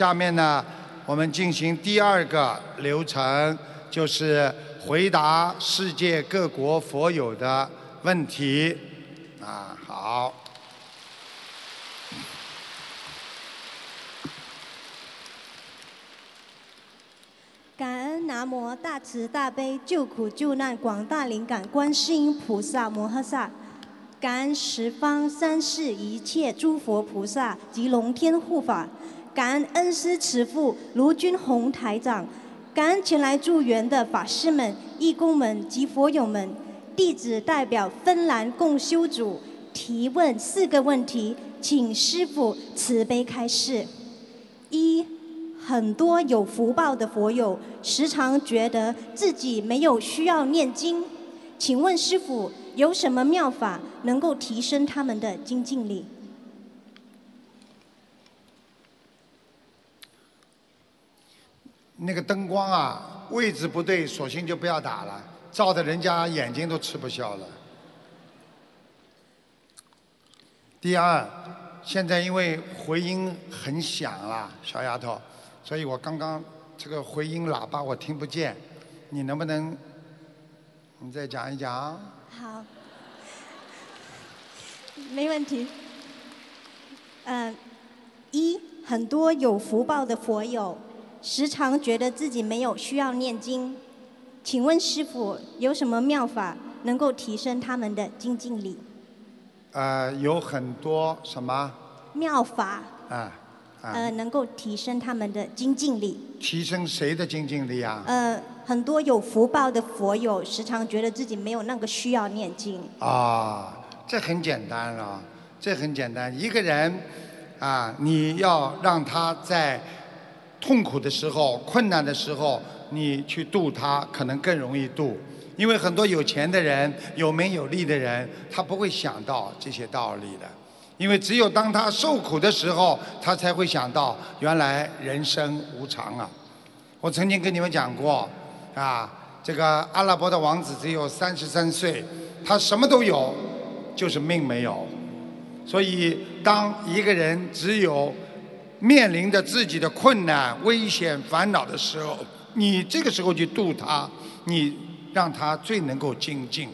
下面呢，我们进行第二个流程，就是回答世界各国佛友的问题。啊，好。感恩南无大慈大悲救苦救难广大灵感观世音菩萨摩诃萨，感恩十方三世一切诸佛菩萨及龙天护法，感恩恩师慈父卢军宏台长，感恩前来助缘的法师们、义工们及佛友们。弟子代表芬兰共修组提问四个问题，请师父慈悲开示。一很多有福报的佛友时常觉得自己没有需要念经，请问师傅有什么妙法能够提升他们的精进力？那个灯光啊，位置不对，索性就不要打了，照的人家眼睛都吃不消了。第二，现在因为回音很响了，小丫头，所以我刚刚这个回音喇叭我听不见，你能不能你再讲一讲？好，没问题。嗯，一很多有福报的佛友时常觉得自己没有需要念经，请问师傅有什么妙法能够提升他们的精进力？呃，有很多什么妙法啊啊，呃能够提升他们的精进力。提升谁的精进力啊？呃，很多有福报的佛友时常觉得自己没有那个需要念经。啊，这很简单了，这很简单。一个人啊，你要让他在痛苦的时候、困难的时候，你去度他，可能更容易度。因为很多有钱的人、有名有利的人，他不会想到这些道理的。因为只有当他受苦的时候，他才会想到原来人生无常啊。我曾经跟你们讲过，啊，这个阿拉伯的王子只有三十三岁，他什么都有，就是命没有。所以，当一个人只有面临着自己的困难、危险、烦恼的时候，你这个时候去度他，你让他最能够精进。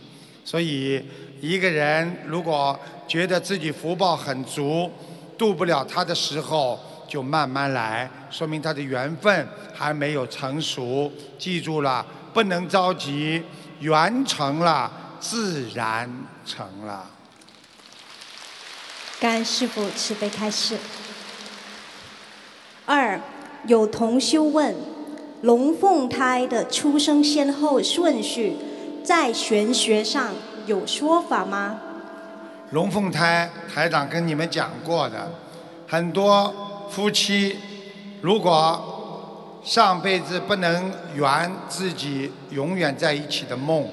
所以，一个人如果觉得自己福报很足，度不了他的时候，就慢慢来，说明他的缘分还没有成熟。记住了，不能着急，缘成了自然成了。感恩师父慈悲开示。二，有同修问：龙凤胎的出生先后顺序，在玄学上有说法吗？龙凤胎，台长跟你们讲过的，很多夫妻如果上辈子不能圆自己永远在一起的梦，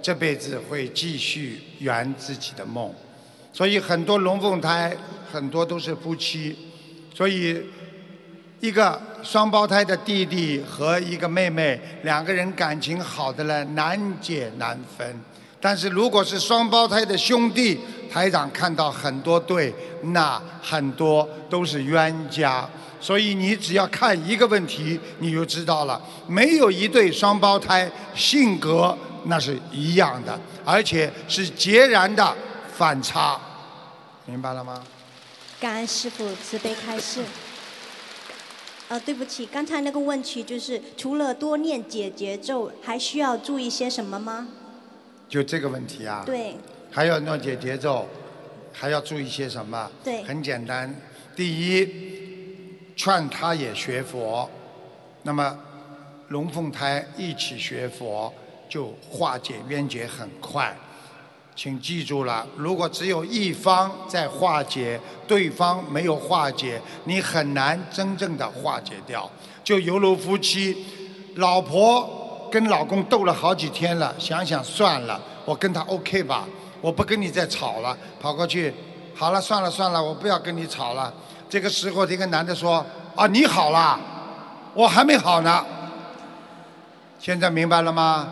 这辈子会继续圆自己的梦。所以很多龙凤胎，很多都是夫妻，所以一个双胞胎的弟弟和一个妹妹，两个人感情好的呢，难解难分。但是如果是双胞胎的兄弟，台长看到很多对，那很多都是冤家。所以你只要看一个问题，你就知道了，没有一对双胞胎性格那是一样的，而且是截然的反差，明白了吗？感恩师父慈悲开示。呃，对不起，刚才那个问题就是，除了多念解节咒，还需要注意些什么吗？就这个问题啊？对，还要弄解节奏，还要注意些什么？对很简单。第一，劝他也学佛，那么龙凤胎一起学佛，就化解冤结很快。请记住了，如果只有一方在化解，对方没有化解，你很难真正的化解掉。就犹如夫妻，老婆跟老公斗了好几天了，想想算了，我跟他 OK 吧，我不跟你再吵了，跑过去，好了，算了算了，我不要跟你吵了。这个时候，这个男的说：“啊，你好啦，我还没好呢。”现在明白了吗？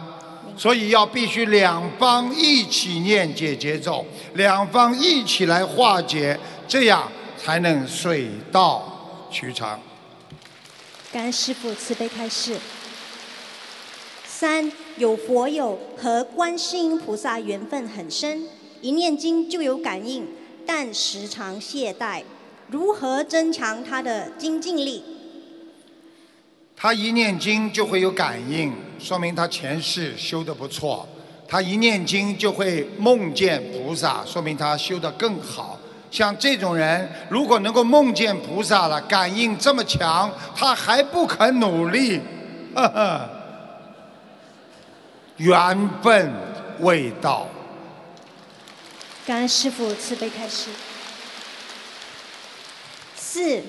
所以要必须两方一起念解节奏，两方一起来化解，这样才能水到渠成。感恩师父慈悲开示。三有佛友和观世音菩萨缘分很深，一念经就有感应，但时常懈怠，如何增强他的精进力？他一念经就会有感应，说明他前世修得不错。他一念经就会梦见菩萨，说明他修得更好。像这种人，如果能够梦见菩萨了，感应这么强，他还不肯努力，呵呵，缘分未到。感恩师父慈悲开示。四，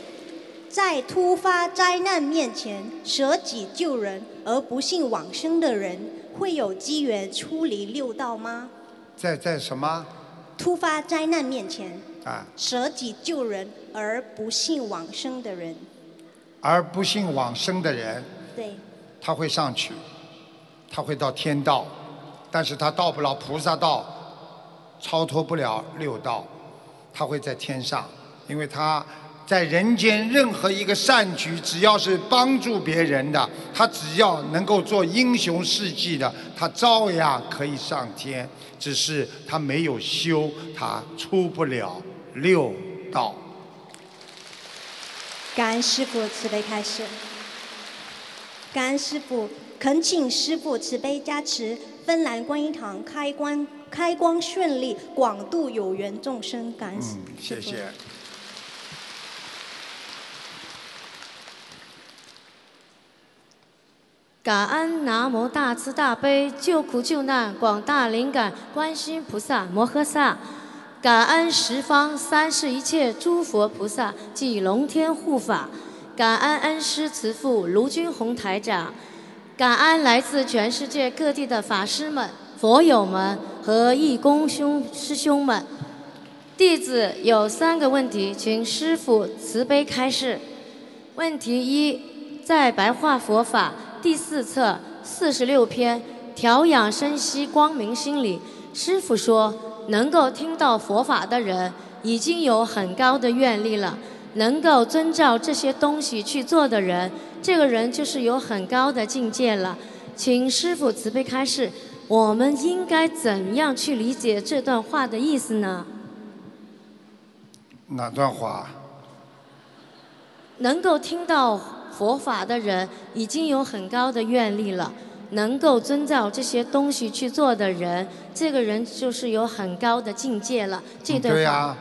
在突发灾难面前舍己救人而不幸往生的人，会有机缘出离六道吗？在在什么突发灾难面前啊？舍己救人而不幸往生的人，而不幸往生的人，对，他会上去，他会到天道，但是他到不了菩萨道，超脱不了六道，他会在天上，因为他在人间任何一个善举，只要是帮助别人的，他只要能够做英雄事迹的，他照样可以上天，只是他没有修，他出不了六道。感恩师父慈悲开示。感恩师父，恳请师父慈悲加持，芬兰观音堂开光开光顺利，广度有缘众生。感恩师嗯，谢谢。感恩南无大慈大悲救苦救难广大灵感观世音菩萨摩诃萨，感恩十方三世一切诸佛菩萨及龙天护法，感恩恩师慈父卢军宏台长，感恩来自全世界各地的法师们、佛友们和义工兄师兄们。弟子有三个问题，请师父慈悲开示。问题一，在白话佛法第四册四十六篇“调养生息光明心”理，师傅说，能够听到佛法的人已经有很高的愿力了，能够遵照这些东西去做的人，这个人就是有很高的境界了。请师傅慈悲开示，我们应该怎样去理解这段话的意思呢？哪段话？能够听到佛法的人已经有很高的愿力了，能够遵照这些东西去做的人，这个人就是有很高的境界了。这对呀、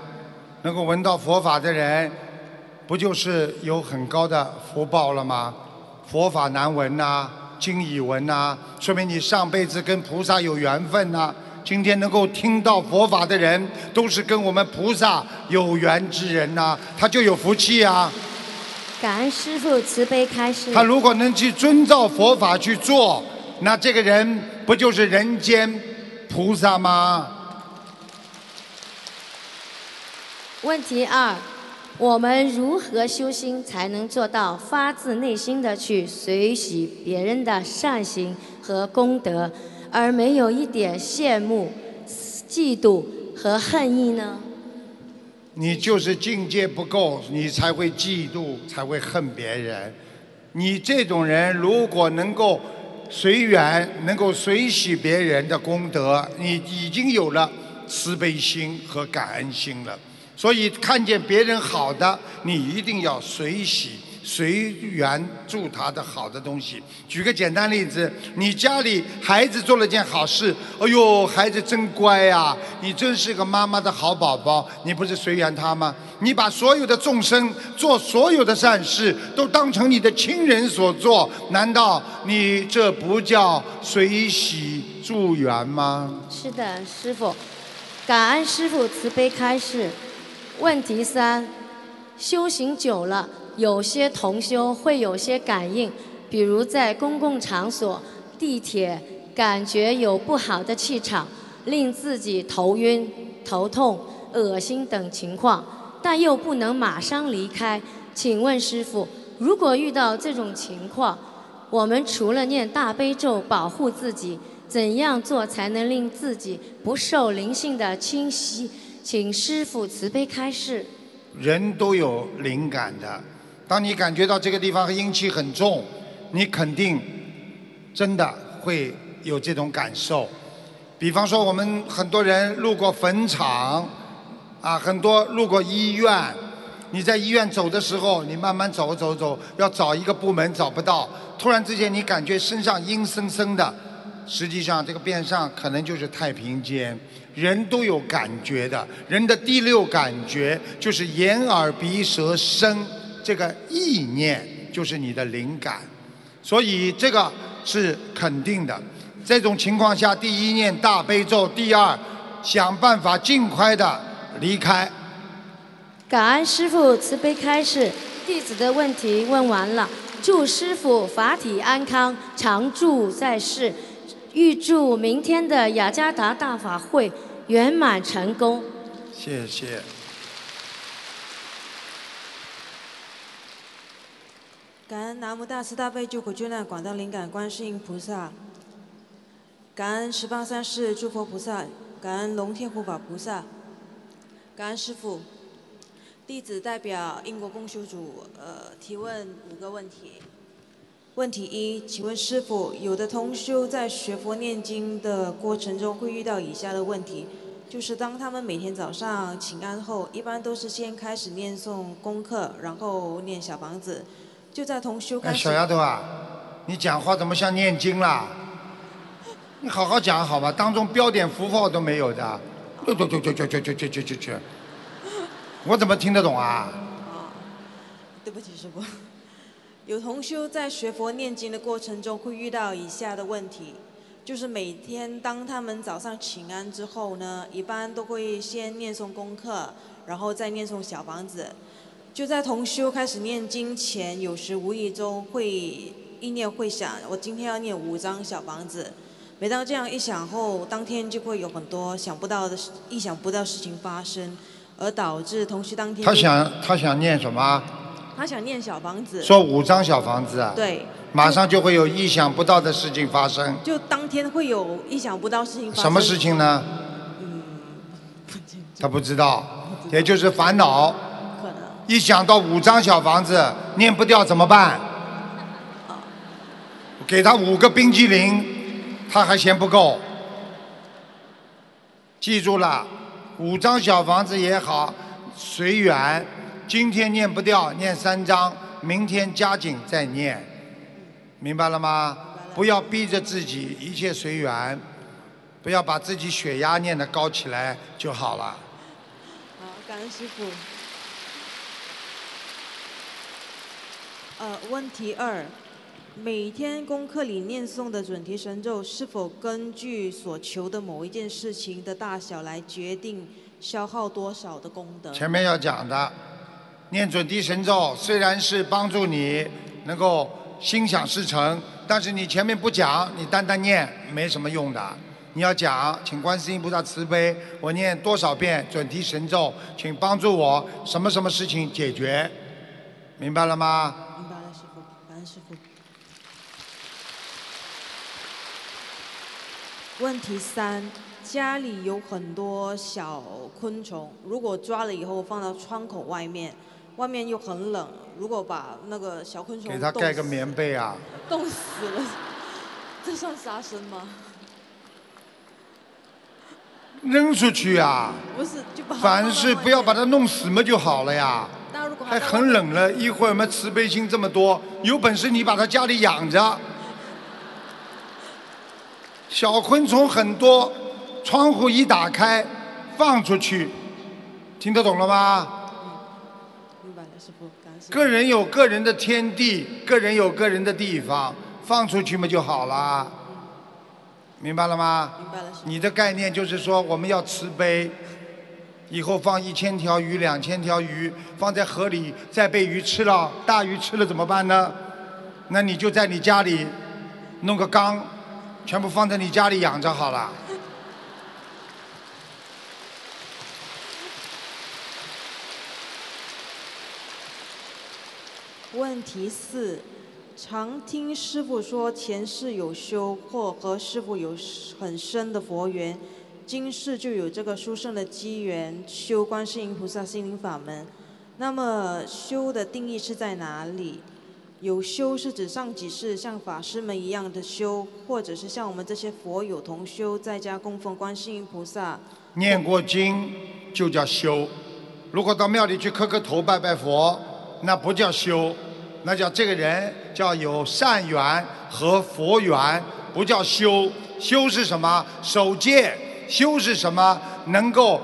能够闻到佛法的人，不就是有很高的福报了吗？佛法难闻呐、经已闻呐、说明你上辈子跟菩萨有缘分呐、今天能够听到佛法的人，都是跟我们菩萨有缘之人呐、他就有福气啊。感恩师父慈悲开示。他如果能去遵照佛法去做，那这个人不就是人间菩萨吗？问题二，我们如何修心才能做到发自内心的去随喜别人的善行和功德，而没有一点羡慕、嫉妒和恨意呢？你就是境界不够，你才会嫉妒，才会恨别人。你这种人如果能够随缘，能够随喜别人的功德，你已经有了慈悲心和感恩心了。所以看见别人好的，你一定要随喜。随缘助他的好的东西。举个简单例子，你家里孩子做了件好事，哎呦，孩子真乖呀、你真是个妈妈的好宝宝，你不是随缘他吗？你把所有的众生做所有的善事都当成你的亲人所做，难道你这不叫随喜助缘吗？是的，师傅，感恩师傅慈悲开示。问题三，修行久了，有些同修会有些感应，比如在公共场所、地铁，感觉有不好的气场，令自己头晕、头痛、恶心等情况，但又不能马上离开。请问师傅，如果遇到这种情况，我们除了念大悲咒保护自己，怎样做才能令自己不受灵性的侵袭？请师傅慈悲开示。人都有灵感的，当你感觉到这个地方阴气很重，你肯定真的会有这种感受。比方说，我们很多人路过坟场，啊，很多路过医院，你在医院走的时候，你慢慢走走走，要找一个部门找不到，突然之间你感觉身上阴森森的，实际上这个边上可能就是太平间。人都有感觉的，人的第六感觉就是眼耳鼻舌身，这个意念就是你的灵感，所以这个是肯定的。这种情况下，第一念大悲咒，第二想办法尽快的离开。感恩师傅慈悲开示，弟子的问题问完了，祝师傅法体安康，常驻在世。预祝明天的雅加达大法会圆满成功。谢谢。感恩南无大慈大悲救苦救难广大灵感观世音菩萨，感恩十方三世诸佛菩萨，感恩龙天护法菩萨，感恩师父。弟子代表英国公修组呃提问五个问题。问题一，请问师傅，有的同修在学佛念经的过程中会遇到以下的问题，就是当他们每天早上请安后，一般都是先开始念诵功课，然后念小房子。就在同修开始。小丫头啊，你讲话怎么像念经啦？你好好讲好吧，当中标点符号都没有的，就就就就就就就就就就，我怎么听得懂啊？啊，对不起，师傅。有同修在学佛念经的过程中会遇到以下的问题，就是每天当他们早上请安之后呢，一般都会先念诵功课，然后再念诵小房子。就在同修开始念经前，有时无意中会意念会想，我今天要念五张小房子。每当这样一想后，当天就会有很多想不到的、意想不到事情发生，而导致同修当天。他想他想念什么？他想念小房子，说五张小房子啊，对，马上就会有意想不到的事情发生。就当天会有意想不到事情发生。什么事情呢？嗯，他不知道，也就是烦恼。一想到五张小房子念不掉怎么办？给他五个冰激凌，他还嫌不够。记住了，五张小房子也好，随缘。今天念不掉，念三张，明天加紧再念，明白了吗？不要逼着自己，一切随缘，不要把自己血压念得高起来就好了。好，感恩师傅。呃，问题二，每天功课里念诵的准提神咒，是否根据所求的某一件事情的大小来决定消耗多少的功德？前面要讲的。念准提神咒虽然是帮助你能够心想事成，但是你前面不讲，你单单念没什么用的。你要讲，请观世音菩萨慈悲，我念多少遍准提神咒，请帮助我什么什么事情解决，明白了吗？明白了，师傅，感恩师傅。问题三。家里有很多小昆虫，如果抓了以后放到窗口外面。外面又很冷，如果把那个小昆虫给它盖个棉被啊，冻死了，这算杀生吗？扔出去啊！不是，就把凡事不要把它弄死嘛就好了呀。那如果还很冷了，一会儿我们慈悲心这么多，有本事你把它家里养着。小昆虫很多，窗户一打开，放出去，听得懂了吗？个人有个人的天地，个人有个人的地方，放出去嘛就好了，明白了吗？明白了。你的概念就是说，我们要慈悲，以后放一千条鱼、两千条鱼放在河里，再被鱼吃了，大鱼吃了怎么办呢？那你就在你家里弄个缸，全部放在你家里养着好了。问题四：常听师傅说前世有修或和师傅有很深的佛缘，今世就有这个殊胜的机缘修观世音菩萨心灵法门。那么修的定义是在哪里？有修是指上几世像法师们一样的修，或者是像我们这些佛有同修，在家供奉观世音菩萨。念过经就叫修。如果到庙里去磕个头拜拜佛，那不叫修，那叫这个人叫有善缘和佛缘，不叫修。修是什么？守戒。修是什么？能够。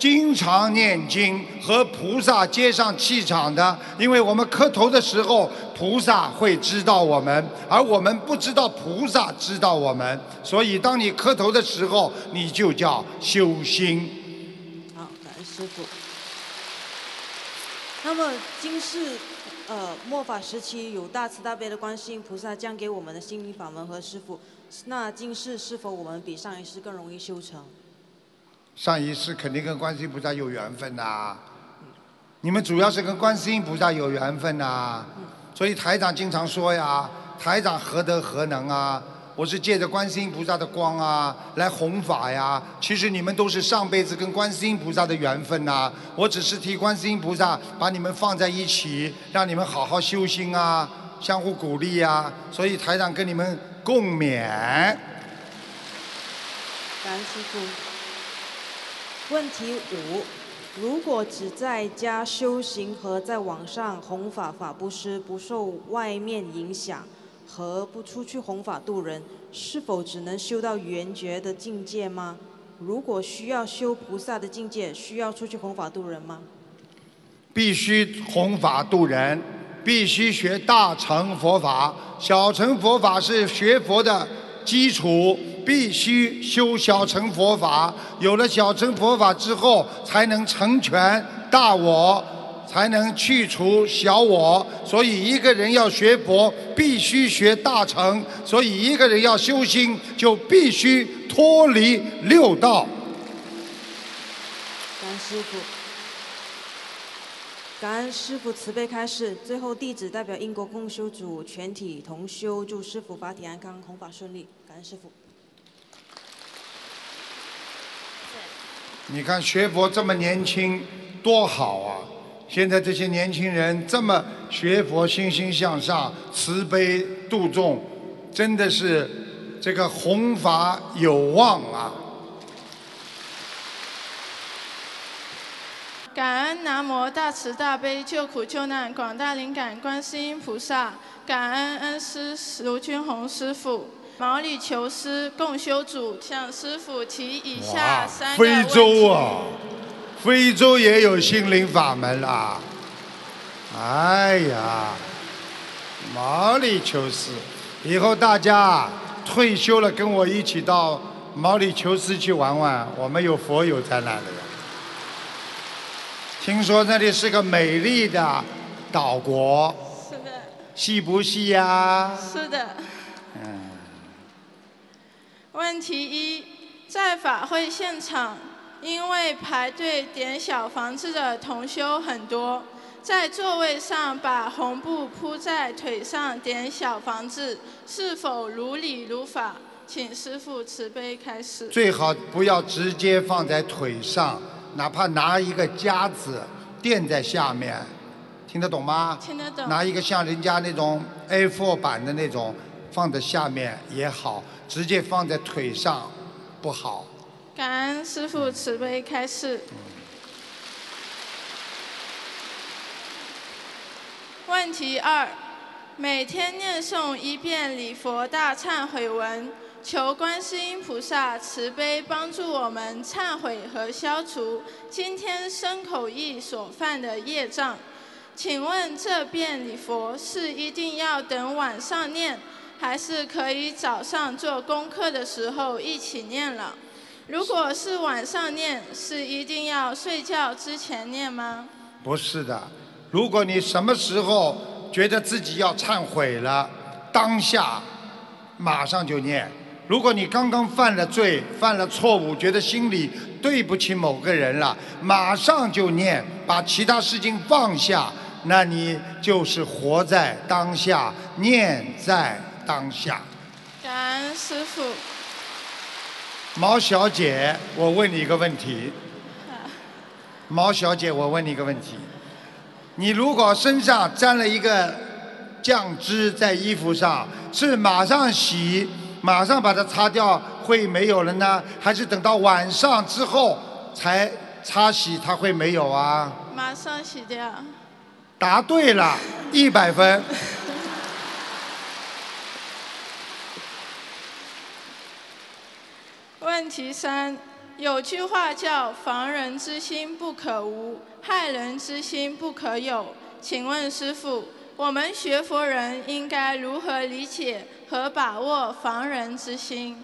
经常念经和菩萨接上气场的，因为我们磕头的时候，菩萨会知道我们，而我们不知道菩萨知道我们，所以当你磕头的时候，你就叫修心。好，感恩师傅。那么今世，呃，末法时期有大慈大悲的观世音菩萨降给我们的心灵法门和师傅，那今世是否我们比上一世更容易修成？上一世肯定跟观世音菩萨有缘分呐，你们主要是跟观世音菩萨有缘分呐，所以台长经常说呀，台长何德何能啊？我是借着观世音菩萨的光啊来弘法呀。其实你们都是上辈子跟观世音菩萨的缘分呐，我只是替观世音菩萨把你们放在一起，让你们好好修心啊，相互鼓励呀。所以台长跟你们共勉。感恩师傅。问题五：如果只在家修行和在网上弘法法布施，不受外面影响，和不出去弘法度人，是否只能修到圆觉的境界吗？如果需要修菩萨的境界，需要出去弘法度人吗？必须弘法度人，必须学大乘佛法，小乘佛法是学佛的基础。必须修小乘佛法，有了小乘佛法之后，才能成全大我，才能去除小我。所以，一个人要学佛，必须学大乘；所以，一个人要修心，就必须脱离六道。感恩师傅，感恩师傅慈悲开示。最后，弟子代表英国共修组全体同修，祝师傅法体安康，弘法顺利。感恩师傅。你看学佛这么年轻，多好啊！现在这些年轻人这么学佛，心心向上，慈悲度众，真的是这个弘法有望啊！感恩南无大慈大悲救苦救难广大灵感观世音菩萨，感恩恩师卢军宏师傅。毛里求斯共修组向师傅提以下三个非洲啊，非洲也有心灵法门啦。哎呀，毛里求斯，以后大家退休了，跟我一起到毛里求斯去玩玩。我们有佛友在那里。听说那里是个美丽的岛国。是的。细不细呀？是的。问题一，在法会现场，因为排队点小房子的同修很多，在座位上把红布铺在腿上点小房子，是否如理如法？请师父慈悲开始。最好不要直接放在腿上，哪怕拿一个夹子垫在下面，听得懂吗？听得懂。拿一个像人家那种 A4 版的那种。放在下面也好，直接放在腿上不好。感恩师父慈悲开示。问题二：每天念诵一遍礼佛大忏悔文，求观世音菩萨慈悲帮助我们忏悔和消除今天身口意所犯的业障。请问这遍礼佛是一定要等晚上念？还是可以早上做功课的时候一起念了。如果是晚上念，是一定要睡觉之前念吗？不是的，如果你什么时候觉得自己要忏悔了，当下马上就念。如果你刚刚犯了罪、犯了错误，觉得心里对不起某个人了，马上就念，把其他事情放下，那你就是活在当下，念在。当下，感恩师傅。毛小姐，我问你一个问题。毛小姐，我问你一个问题。你如果身上沾了一个酱汁在衣服上，是马上洗，马上把它擦掉会没有了呢，还是等到晚上之后才擦洗它会没有啊？马上洗掉。答对了，一百分。问题三：有句话叫“防人之心不可无，害人之心不可有”。请问师傅，我们学佛人应该如何理解和把握防人之心？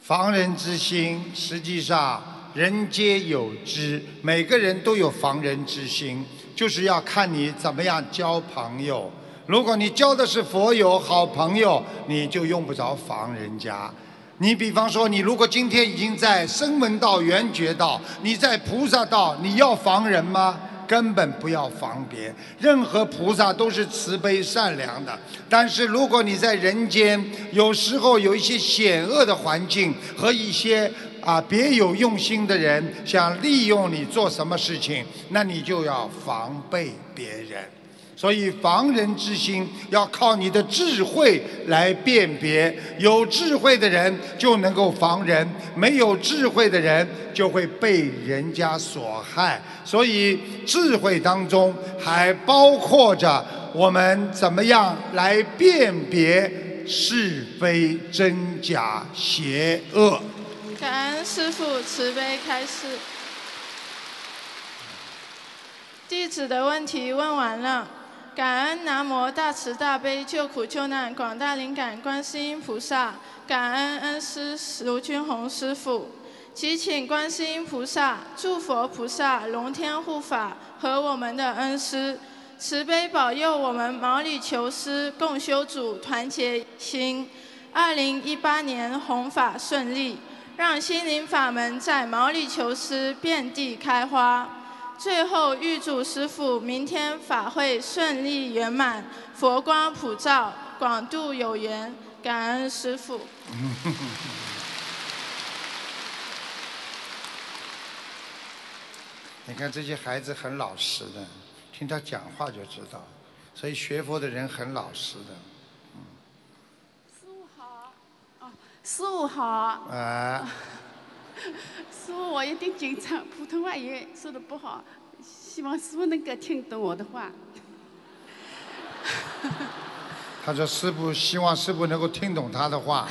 防人之心，实际上人皆有之，每个人都有防人之心，就是要看你怎么样交朋友。如果你交的是佛友、好朋友，你就用不着防人家。你比方说，你如果今天已经在声闻道、缘觉道，你在菩萨道，你要防人吗？根本不要防别。任何菩萨都是慈悲善良的，但是如果你在人间，有时候有一些险恶的环境和一些啊别有用心的人想利用你做什么事情，那你就要防备别人。所以防人之心要靠你的智慧来辨别，有智慧的人就能够防人，没有智慧的人就会被人家所害。所以智慧当中还包括着我们怎么样来辨别是非真假邪恶。感恩师父慈悲开示。弟子的问题问完了。感恩南无大慈大悲救苦救难广大灵感观世音菩萨，感恩恩师卢军宏师傅，祈请观世音菩萨、诸佛菩萨、龙天护法和我们的恩师。慈悲保佑我们毛里求斯共修组团结心，二零一八年弘法顺利，让心灵法门在毛里求斯遍地开花。最后预祝师父明天法会顺利圆满，佛光普照，广度有缘，感恩师父。你看这些孩子很老实的，听他讲话就知道，所以学佛的人很老实的。师傅好，哦，师傅好。啊。师傅，我有点紧张，普通话也说的不好，希望师傅能够听懂我的话。他说：“师傅希望师傅能够听懂他的话。”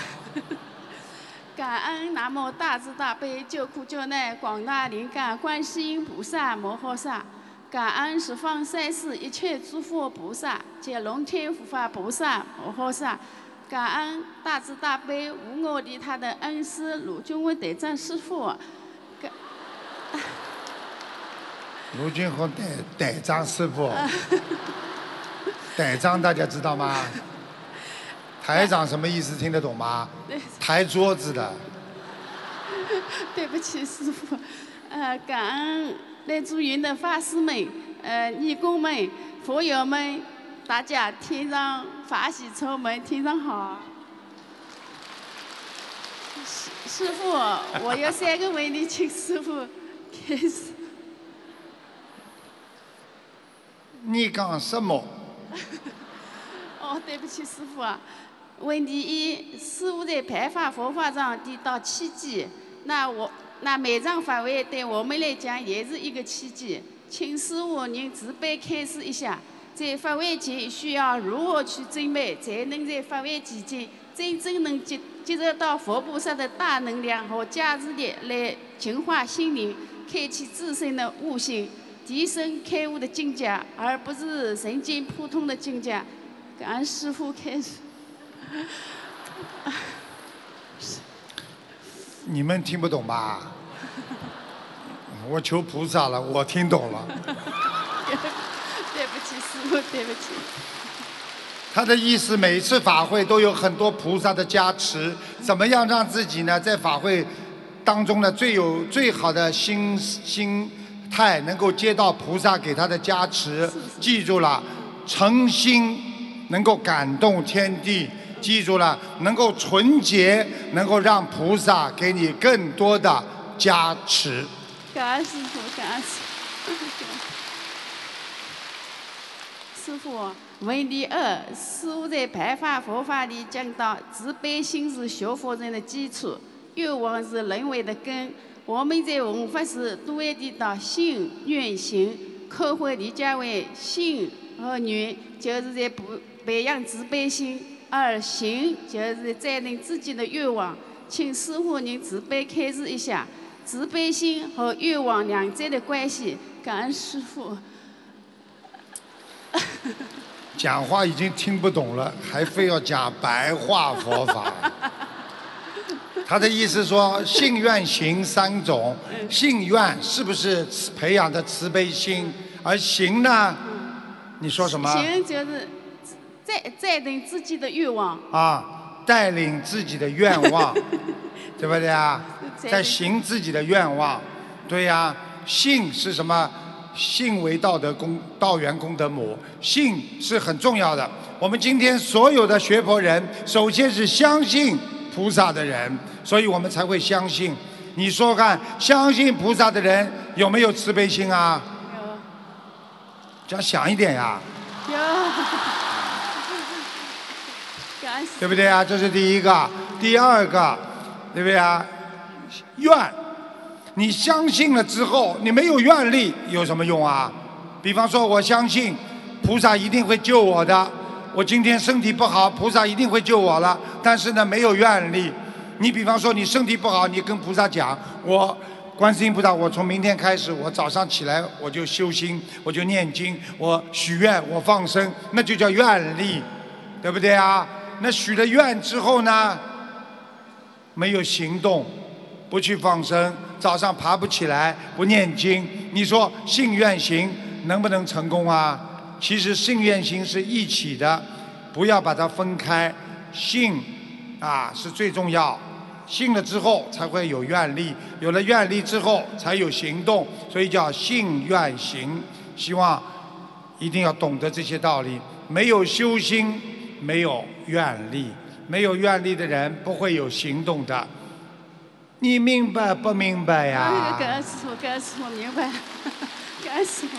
感恩南无大慈大悲救苦救难广大灵感观世音菩萨摩诃萨，感恩十方三世一切诸佛菩萨及龙天护法菩萨摩诃萨。感恩大慈大悲无我的他的恩师卢俊文队长师傅。卢俊宏队队长师傅。队长大家知道吗？台长什么意思？听得懂吗？抬桌子的。对不起，师傅。呃，感恩来助云的法师们、呃义工们、佛友们。大家天上法喜充满，天上好。师师傅，我有三个问题，请师傅开始。你讲什么？哦，对不起，师傅啊。问题一：师傅在白发佛法上的到奇迹，那我那每场法会对我们来讲也是一个奇迹，请师傅您慈悲开示一下。在法会前需要如何去准备，才能在法会期间真正能接接受到佛菩萨的大能量和加持力，来净化心灵，开启自身的悟性，提升开悟的境界，而不是人间普通的境界。感恩师傅开始。你们听不懂吧？我求菩萨了，我听懂了。对不起。他的意思，每次法会都有很多菩萨的加持，怎么样让自己呢，在法会当中呢，最有最好的心心态，能够接到菩萨给他的加持。记住了，诚心能够感动天地。记住了，能够纯洁，能够让菩萨给你更多的加持。感恩师傅，感恩师。师傅，问题二：师傅在白法佛法里讲到，慈悲心是学佛人的基础，愿望是人为的根。我们在文法时多会提到心、愿、行，可会理解为心和愿就是在培培养慈悲心，而行就是在定自己的愿望。请师傅您慈悲开示一下慈悲心和愿望两者的关系。感恩师傅。讲话已经听不懂了，还非要讲白话佛法。他的意思说，信愿行三种，信愿是不是培养的慈悲心？而行呢？你说什么？行就是在在定自己的愿望。啊，带领自己的愿望，对不对啊？在行自己的愿望，对呀。信是什么？信为道德功，道源功德母。信是很重要的。我们今天所有的学佛人，首先是相信菩萨的人，所以我们才会相信。你说看，相信菩萨的人有没有慈悲心啊？有。讲响一点呀。有。对不对啊？这是第一个。第二个，对不对啊？愿。你相信了之后，你没有愿力有什么用啊？比方说，我相信菩萨一定会救我的。我今天身体不好，菩萨一定会救我了。但是呢，没有愿力。你比方说，你身体不好，你跟菩萨讲，我观世音菩萨，我从明天开始，我早上起来我就修心，我就念经，我许愿，我放生，那就叫愿力，对不对啊？那许了愿之后呢，没有行动。不去放生，早上爬不起来，不念经，你说信愿行能不能成功啊？其实信愿行是一起的，不要把它分开。信啊是最重要，信了之后才会有愿力，有了愿力之后才有行动，所以叫信愿行。希望一定要懂得这些道理。没有修心，没有愿力，没有愿力的人不会有行动的。你明白不明白呀？感恩师傅，感恩师傅，明白。感恩师傅。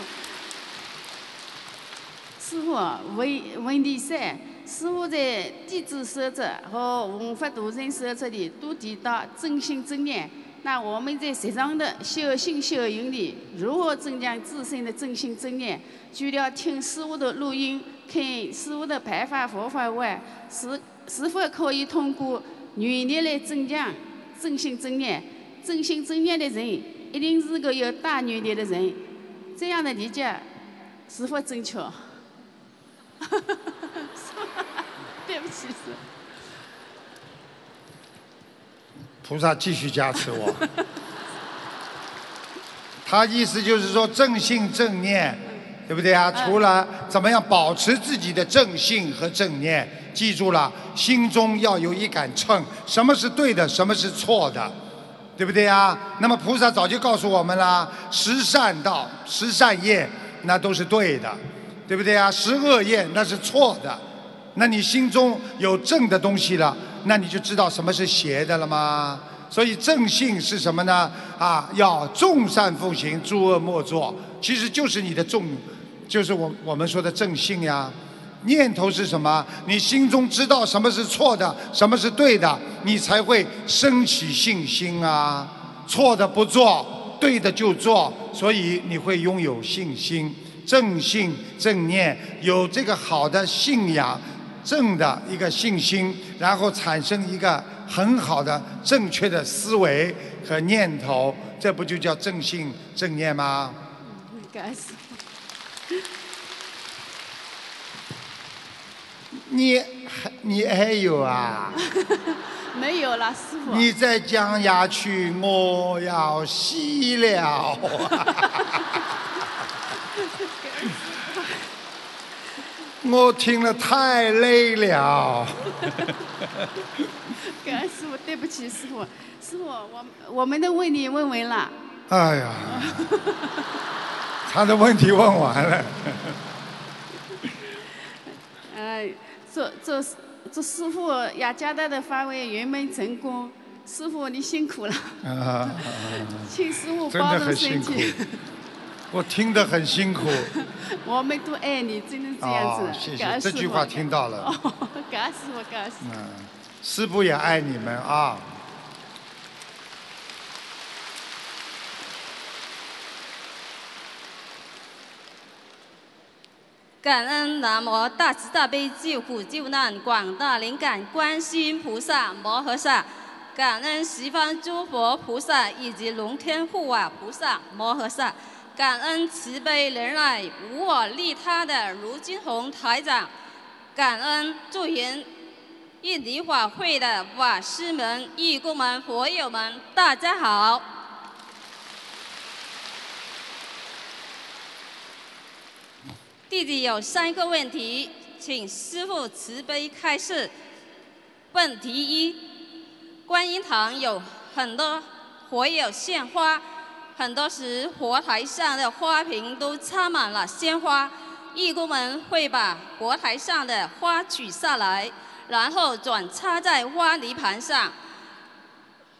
师傅，问问题三：师傅在《弟子守则》和《文法度人守则》里都提到真心真念。那我们在日常的修心修行里，如何增强自身的真心真念？除了听师傅的录音、看师傅的白法佛法外，是是否可以通过努力来增强？真心真念，真心真念的人一定是个有大愿力的人。这样的理解是否正确？对不起，是。菩萨继续加持我。他意思就是说正信正念，对不对啊？除了怎么样保持自己的正信和正念。记住了，心中要有一杆秤，什么是对的，什么是错的，对不对啊？那么菩萨早就告诉我们了，十善道、十善业，那都是对的，对不对啊？十恶业那是错的。那你心中有正的东西了，那你就知道什么是邪的了吗？所以正信是什么呢？啊，要众善奉行，诸恶莫作，其实就是你的众，就是我我们说的正信呀。念头是什么？你心中知道什么是错的，什么是对的，你才会升起信心啊！错的不做，对的就做，所以你会拥有信心，正信正念，有这个好的信仰，正的一个信心，然后产生一个很好的正确的思维和念头，这不就叫正信正念吗？你还你还有啊？没有了，师傅。你再讲下去，我要死了。我听了太累了。感恩师傅，对不起师傅，师傅，我我们都问你问完了。哎呀，他的问题问完了。呃。祝祝祝师傅雅加达的发挥圆满成功，师傅你辛苦了，请师傅保重身体。我听得很辛苦。我们都爱你，真的这样子。哦，谢谢，这句话听到了。哦，感恩师傅，感恩师傅。嗯，师傅也爱你们啊。感恩南无大慈大悲救苦救难广大灵感观世音菩萨摩诃萨，感恩十方诸佛菩萨以及龙天护法菩萨摩诃萨，感恩慈悲仁爱无我利他的卢金红台长，感恩助缘印尼法会的法师们、义工们、佛友们，大家好。弟子有三个问题，请师父慈悲开示。问题一：观音堂有很多佛友献花，很多时佛台上的花瓶都插满了鲜花，义工们会把佛台上的花取下来，然后转插在花泥盘上，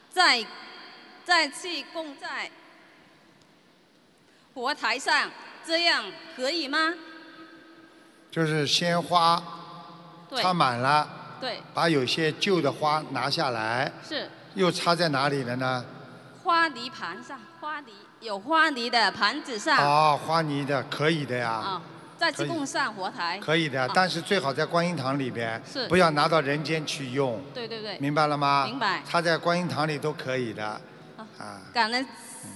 再再去供在佛台上，这样可以吗？就是鲜花插满了，对，把有些旧的花拿下来，是。又插在哪里了呢？花泥盘上，花泥有花泥的盘子上，哦，花泥的可以的呀，啊，再可以去供上佛台。可以。的啊，但是最好在观音堂里边是，不要拿到人间去用，对对对，明白了吗？明白。插在观音堂里都可以的，啊，感恩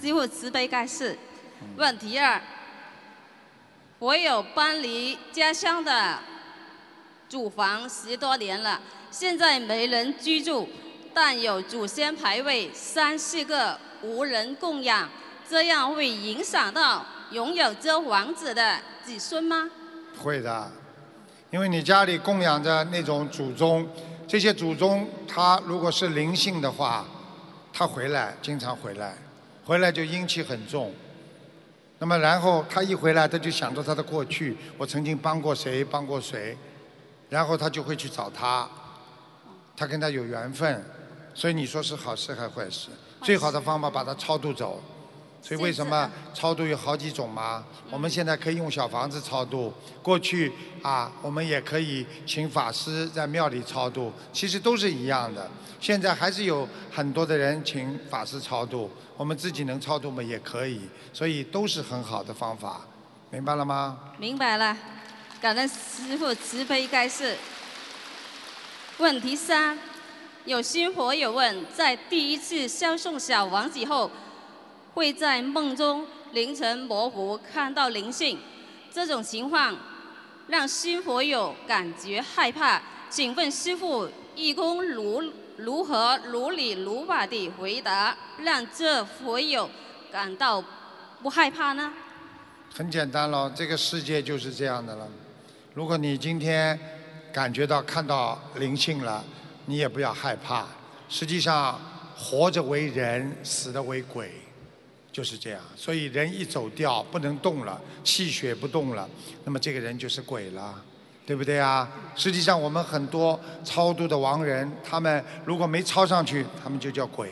师父慈悲开示。问题二：我有搬离家乡的祖房十多年了，现在没人居住，但有祖先牌位三四个无人供养，这样会影响到拥有这房子的子孙吗？会的，因为你家里供养着那种祖宗，这些祖宗他如果是灵性的话，他回来经常回来，回来就阴气很重。那么然后他一回来，他就想着他的过去，我曾经帮过谁，帮过谁，然后他就会去找他，他跟他有缘分，所以你说是好事还是坏事？最好的方法把他超度走。所以为什么超度有好几种嘛？我们现在可以用小房子超度，过去啊，我们也可以请法师在庙里超度，其实都是一样的。现在还是有很多的人请法师超度，我们自己能超度吗也可以，所以都是很好的方法，明白了吗？明白了，感恩师父慈悲开示。问题三，有新佛友问，在第一次烧送小王子后，会在梦中凌晨模糊看到灵性，这种情况让新佛友感觉害怕。请问师父，义工如如何如理如法地回答，让这佛友感到不害怕呢？很简单了，这个世界就是这样的了。如果你今天感觉到看到灵性了，你也不要害怕。实际上，活着为人，死的为鬼，就是这样。所以人一走掉，不能动了，气血不动了，那么这个人就是鬼了。对不对啊？实际上，我们很多超度的亡人，他们如果没超上去，他们就叫鬼；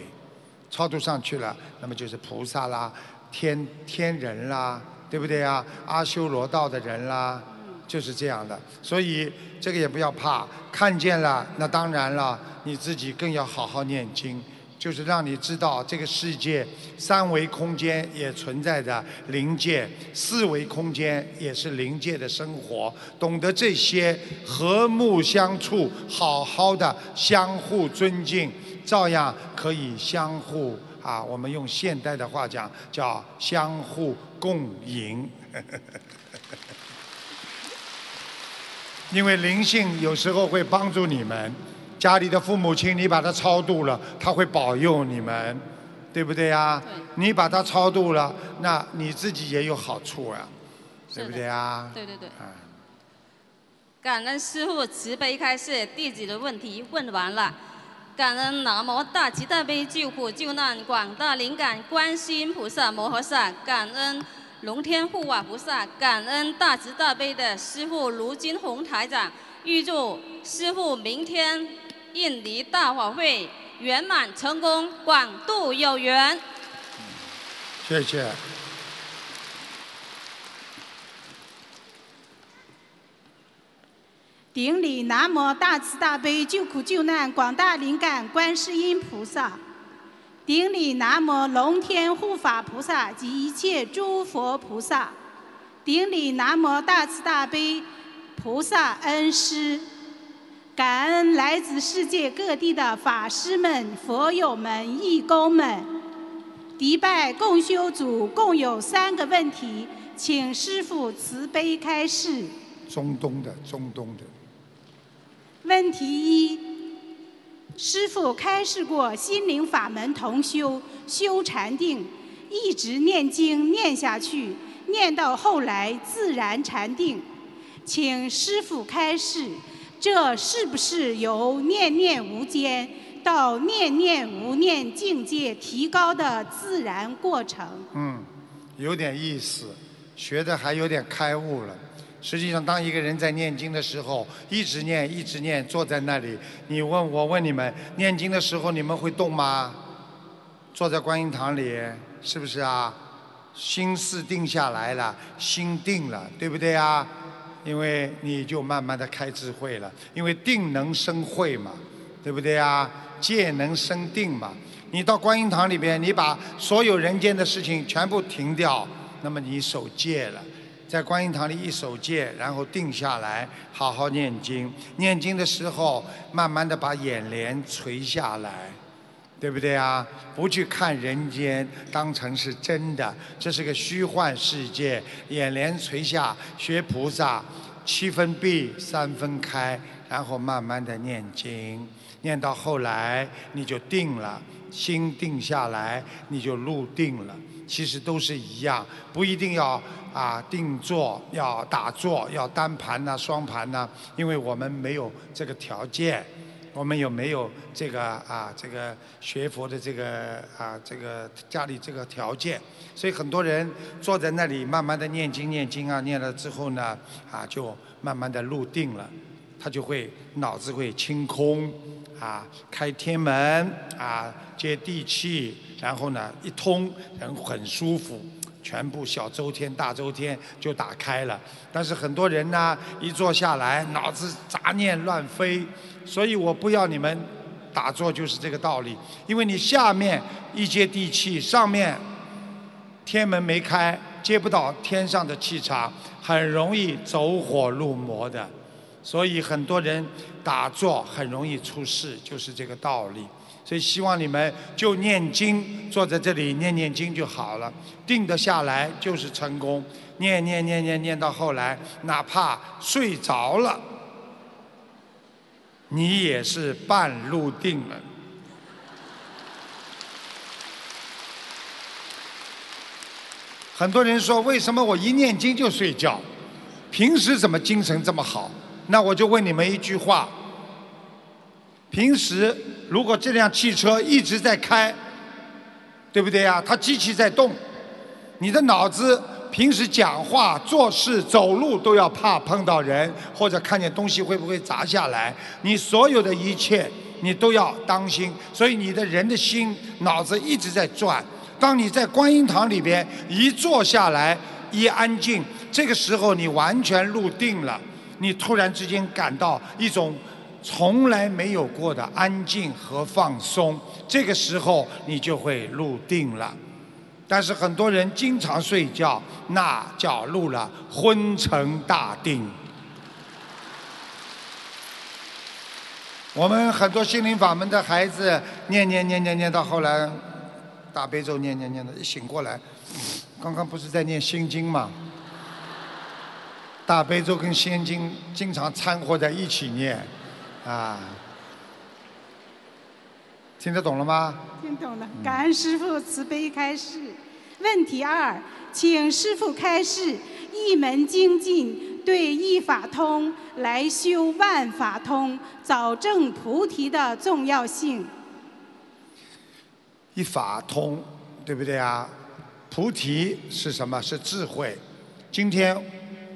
超度上去了，那么就是菩萨啦、天天人啦，对不对啊？阿修罗道的人啦，就是这样的。所以这个也不要怕，看见了，那当然了，你自己更要好好念经。就是让你知道这个世界三维空间也存在着灵界，四维空间也是灵界的生活。懂得这些，和睦相处，好好的相互尊敬，照样可以相互啊。我们用现代的话讲，叫相互共赢。因为灵性有时候会帮助你们。家里的父母亲，你把他超度了，他会保佑你们，对不对呀？你把他超度了，那你自己也有好处啊，对不对啊？对对对。啊，感恩师傅慈悲开示，弟子的问题问完了。感恩南无大慈大悲救苦救难广大灵感观世音菩萨摩诃萨，感恩龙天护法菩萨，感恩大慈大悲的师父卢金红台长，预祝师父明天印尼大法会圆满成功，广度有缘。谢谢。顶礼南无大慈大悲救苦救难广大灵感观世音菩萨，顶礼南无龙天护法菩萨及一切诸佛菩萨，顶礼南无大慈大悲菩萨恩师。感恩来自世界各地的法师们、佛友们、义工们。迪拜共修组共有三个问题，请师父慈悲开示。中东的，中东的。问题一：师父开示过心灵法门同修修禅定，一直念经念下去，念到后来自然禅定。请师父开示，这是不是由念念无间到念念无念境界提高的自然过程？嗯，有点意思，学的还有点开悟了。实际上，当一个人在念经的时候，一直念，一直念，坐在那里，你问我问你们，念经的时候你们会动吗？坐在观音堂里，是不是啊？心思定下来了，心定了，对不对啊？因为你就慢慢的开智慧了，因为定能生慧嘛，对不对啊？戒能生定嘛。你到观音堂里边，你把所有人间的事情全部停掉，那么你守戒了。在观音堂里一守戒，然后定下来，好好念经。念经的时候，慢慢的把眼帘垂下来，对不对啊？不去看人间，当成是真的，这是个虚幻世界。眼帘垂下，学菩萨，七分闭，三分开，然后慢慢的念经，念到后来你就定了，心定下来，你就入定了。其实都是一样，不一定要啊定坐，要打坐，要单盘呐、双盘呐，因为我们没有这个条件，我们有没有这个啊这个学佛的这个啊这个家里这个条件，所以很多人坐在那里慢慢的念经念经啊，念了之后呢啊就慢慢的入定了，他就会脑子会清空啊，开天门啊，接地气。然后呢，一通人很舒服，全部小周天、大周天就打开了。但是很多人呢，一坐下来，脑子杂念乱飞。所以我不要你们打坐，就是这个道理。因为你下面一接地气，上面天门没开，接不到天上的气场，很容易走火入魔的。所以很多人打坐很容易出事，就是这个道理。所以希望你们就念经，坐在这里念念经就好了，定得下来就是成功。念念念念念到后来，哪怕睡着了，你也是半路定了。很多人说，为什么我一念经就睡觉？平时怎么精神这么好？那我就问你们一句话。平时如果这辆汽车一直在开，对不对呀？它机器在动，你的脑子平时讲话、做事、走路都要怕碰到人，或者看见东西会不会砸下来。你所有的一切你都要当心，所以你的人的心、脑子一直在转。当你在观音堂里边一坐下来，一安静，这个时候你完全入定了，你突然之间感到一种。从来没有过的安静和放松，这个时候你就会入定了。但是很多人经常睡觉，那叫入了昏沉大定。我们很多心灵法门的孩子，念念念念念到后来，大悲咒念念念的，一醒过来，刚刚不是在念心经吗？大悲咒跟心经经常掺和在一起念。啊，听得懂了吗？听懂了，感恩师父慈悲开示。问题二，请师父开示一门精进对一法通来修万法通，早证菩提的重要性。一法通，对不对啊？菩提是什么？是智慧。今天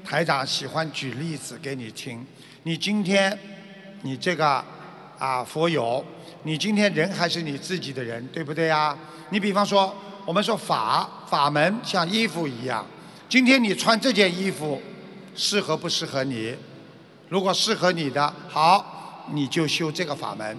台长喜欢举例子给你听。你今天。你这个啊，佛友，你今天人还是你自己的人，对不对啊？你比方说，我们说法法门像衣服一样，今天你穿这件衣服适合不适合你？如果适合你的，好，你就修这个法门；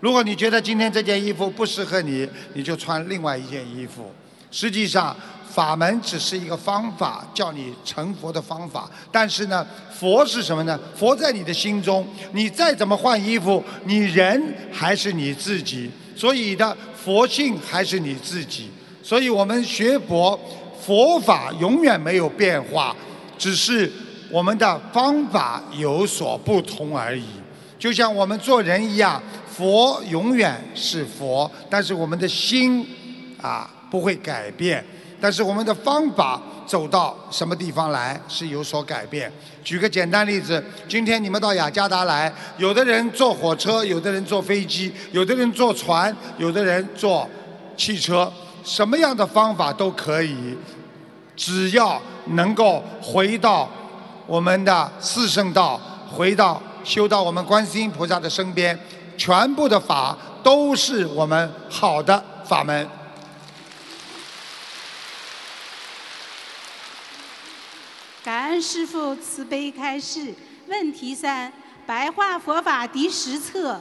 如果你觉得今天这件衣服不适合你，你就穿另外一件衣服。实际上，法门只是一个方法，叫你成佛的方法。但是呢，佛是什么呢？佛在你的心中，你再怎么换衣服，你人还是你自己。所以的佛性还是你自己。所以我们学佛，佛法永远没有变化，只是我们的方法有所不同而已。就像我们做人一样，佛永远是佛，但是我们的心啊不会改变。但是我们的方法走到什么地方来是有所改变。举个简单例子，今天你们到雅加达来，有的人坐火车，有的人坐飞机，有的人坐船，有的人坐汽车，什么样的方法都可以，只要能够回到我们的四圣道，回到修到我们观世音菩萨的身边，全部的法都是我们好的法门。感恩师父慈悲开示。问题三：白话佛法第十册，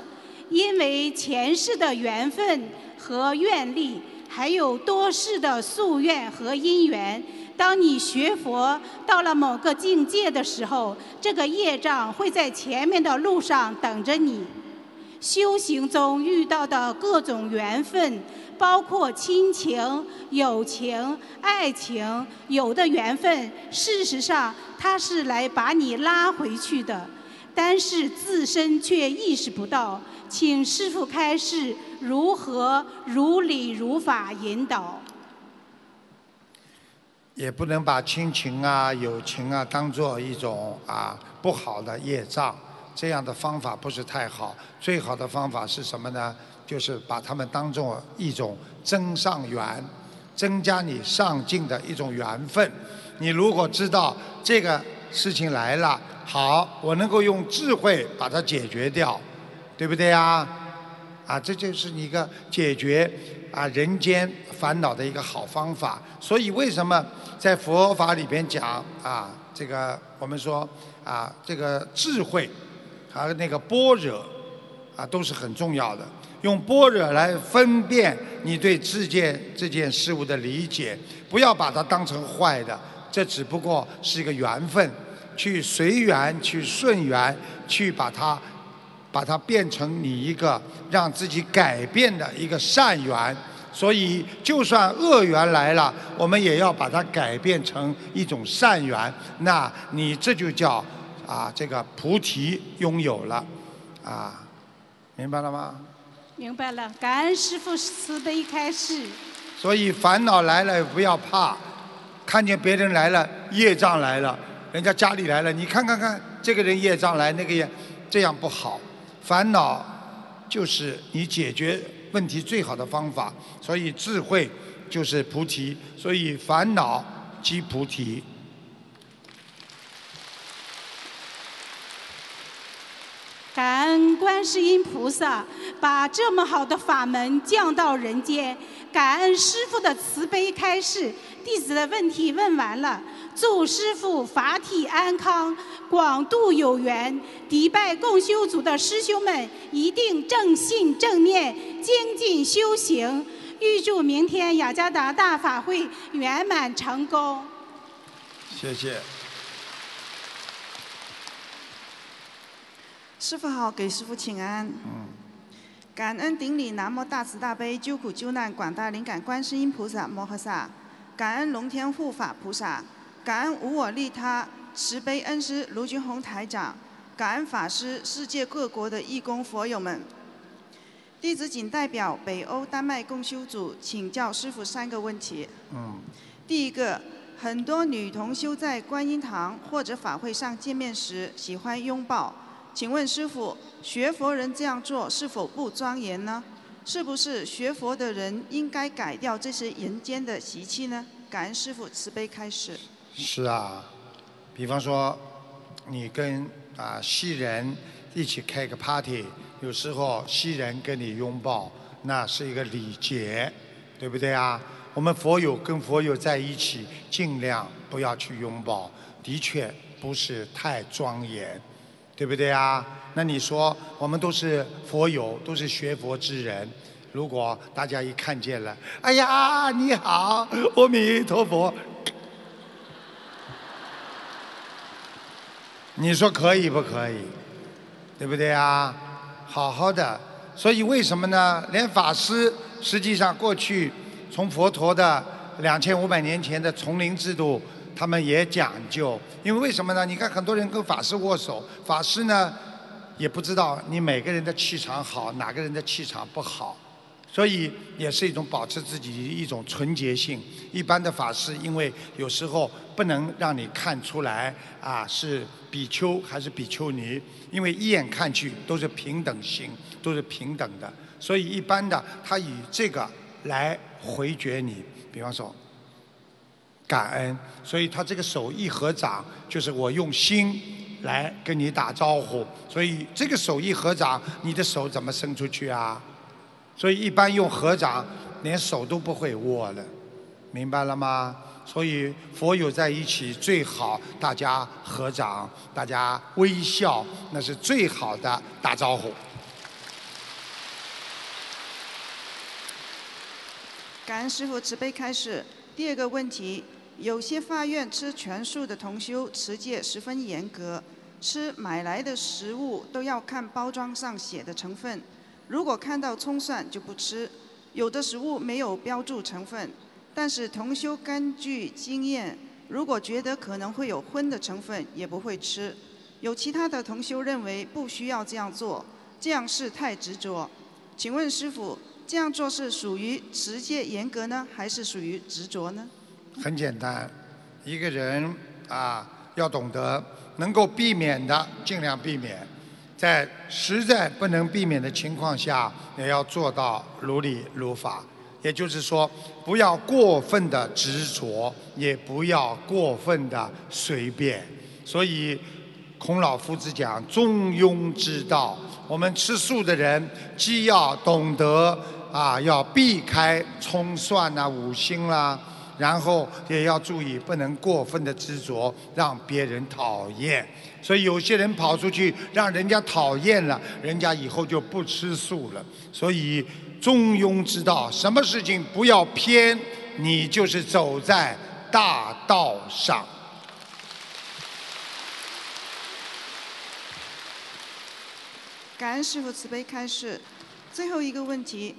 因为前世的缘分和愿力，还有多世的夙愿和因缘，当你学佛到了某个境界的时候，这个业障会在前面的路上等着你。修行中遇到的各种缘分。包括亲情、友情、爱情，有的缘分，事实上它是来把你拉回去的，但是自身却意识不到。请师父开示如何如理如法引导。也不能把亲情啊、友情啊当做一种啊不好的业障，这样的方法不是太好。最好的方法是什么呢？就是把他们当做一种增上缘，增加你上进的一种缘分。你如果知道这个事情来了，好，我能够用智慧把它解决掉，对不对呀？啊，这就是你一个解决啊人间烦恼的一个好方法。所以为什么在佛法里边讲啊，这个我们说啊，这个智慧和那个般若啊，都是很重要的。用般若来分辨你对这件这件事物的理解，不要把它当成坏的，这只不过是一个缘分，去随缘，去顺缘，去把它，把它变成你一个让自己改变的一个善缘。所以，就算恶缘来了，我们也要把它改变成一种善缘。那你这就叫啊，这个菩提拥有了，啊，明白了吗？明白了，感恩师父慈悲开示。所以烦恼来了不要怕，看见别人来了，业障来了，人家家里来了，你看看看，这个人业障来，那个也这样不好。烦恼就是你解决问题最好的方法，所以智慧就是菩提，所以烦恼即菩提。感恩观世音菩萨把这么好的法门降到人间，感恩师父的慈悲开示。弟子的问题问完了，祝师父法体安康，广度有缘。迪拜共修组的师兄们一定正信正念，精进修行。预祝明天雅加达大法会圆满成功。谢谢。师傅好，给师傅请安。嗯。感恩顶礼南无大慈大悲救苦救难广大灵感观世音菩萨摩诃萨，感恩龙天护法菩萨，感恩无我利他慈悲恩师卢俊宏台长，感恩法师世界各国的义工佛友们。弟子仅代表北欧丹麦共修组请教师傅三个问题。嗯。第一个，很多女同修在观音堂或者法会上见面时喜欢拥抱。请问师傅，学佛人这样做是否不庄严呢？是不是学佛的人应该改掉这些人间的习气呢？感恩师傅慈悲开始。是啊，比方说你跟啊西人一起开个 party，有时候西人跟你拥抱，那是一个礼节，对不对啊？我们佛友跟佛友在一起，尽量不要去拥抱，的确不是太庄严。对不对啊？那你说我们都是佛友，都是学佛之人，如果大家一看见了，哎呀，你好，阿弥陀佛，你说可以不可以？对不对啊？好好的，所以为什么呢？连法师实际上过去从佛陀的两千五百年前的丛林制度，他们也讲究。因为为什么呢？你看很多人跟法师握手，法师呢也不知道你每个人的气场好，哪个人的气场不好。所以也是一种保持自己一种纯洁性。一般的法师，因为有时候不能让你看出来啊是比丘还是比丘尼，因为一眼看去都是平等性，都是平等的。所以一般的他以这个来回绝你，比方说感恩，所以他这个手一合掌，就是我用心来跟你打招呼。所以这个手一合掌，你的手怎么伸出去啊？所以一般用合掌，连手都不会握了，明白了吗？所以佛友在一起最好大家合掌，大家微笑，那是最好的打招呼。感恩师傅慈悲开示。第二个问题，有些法院吃全素的同修持戒十分严格，吃买来的食物都要看包装上写的成分。如果看到葱蒜就不吃，有的食物没有标注成分，但是同修根据经验，如果觉得可能会有荤的成分，也不会吃。有其他的同修认为不需要这样做，这样是太执着。请问师傅，这样做是属于持戒严格呢，还是属于执着呢？很简单，一个人啊要懂得能够避免的尽量避免，在实在不能避免的情况下，也要做到如理如法。也就是说，不要过分的执着，也不要过分的随便。所以，孔老夫子讲中庸之道。我们吃素的人，既要懂得啊，要避开葱蒜呐、五辛啦，然后也要注意不能过分的执着，让别人讨厌。所以有些人跑出去让人家讨厌了，人家以后就不吃素了。所以中庸之道，什么事情不要偏，你就是走在大道上。感恩师傅慈悲开示。最后一个问题，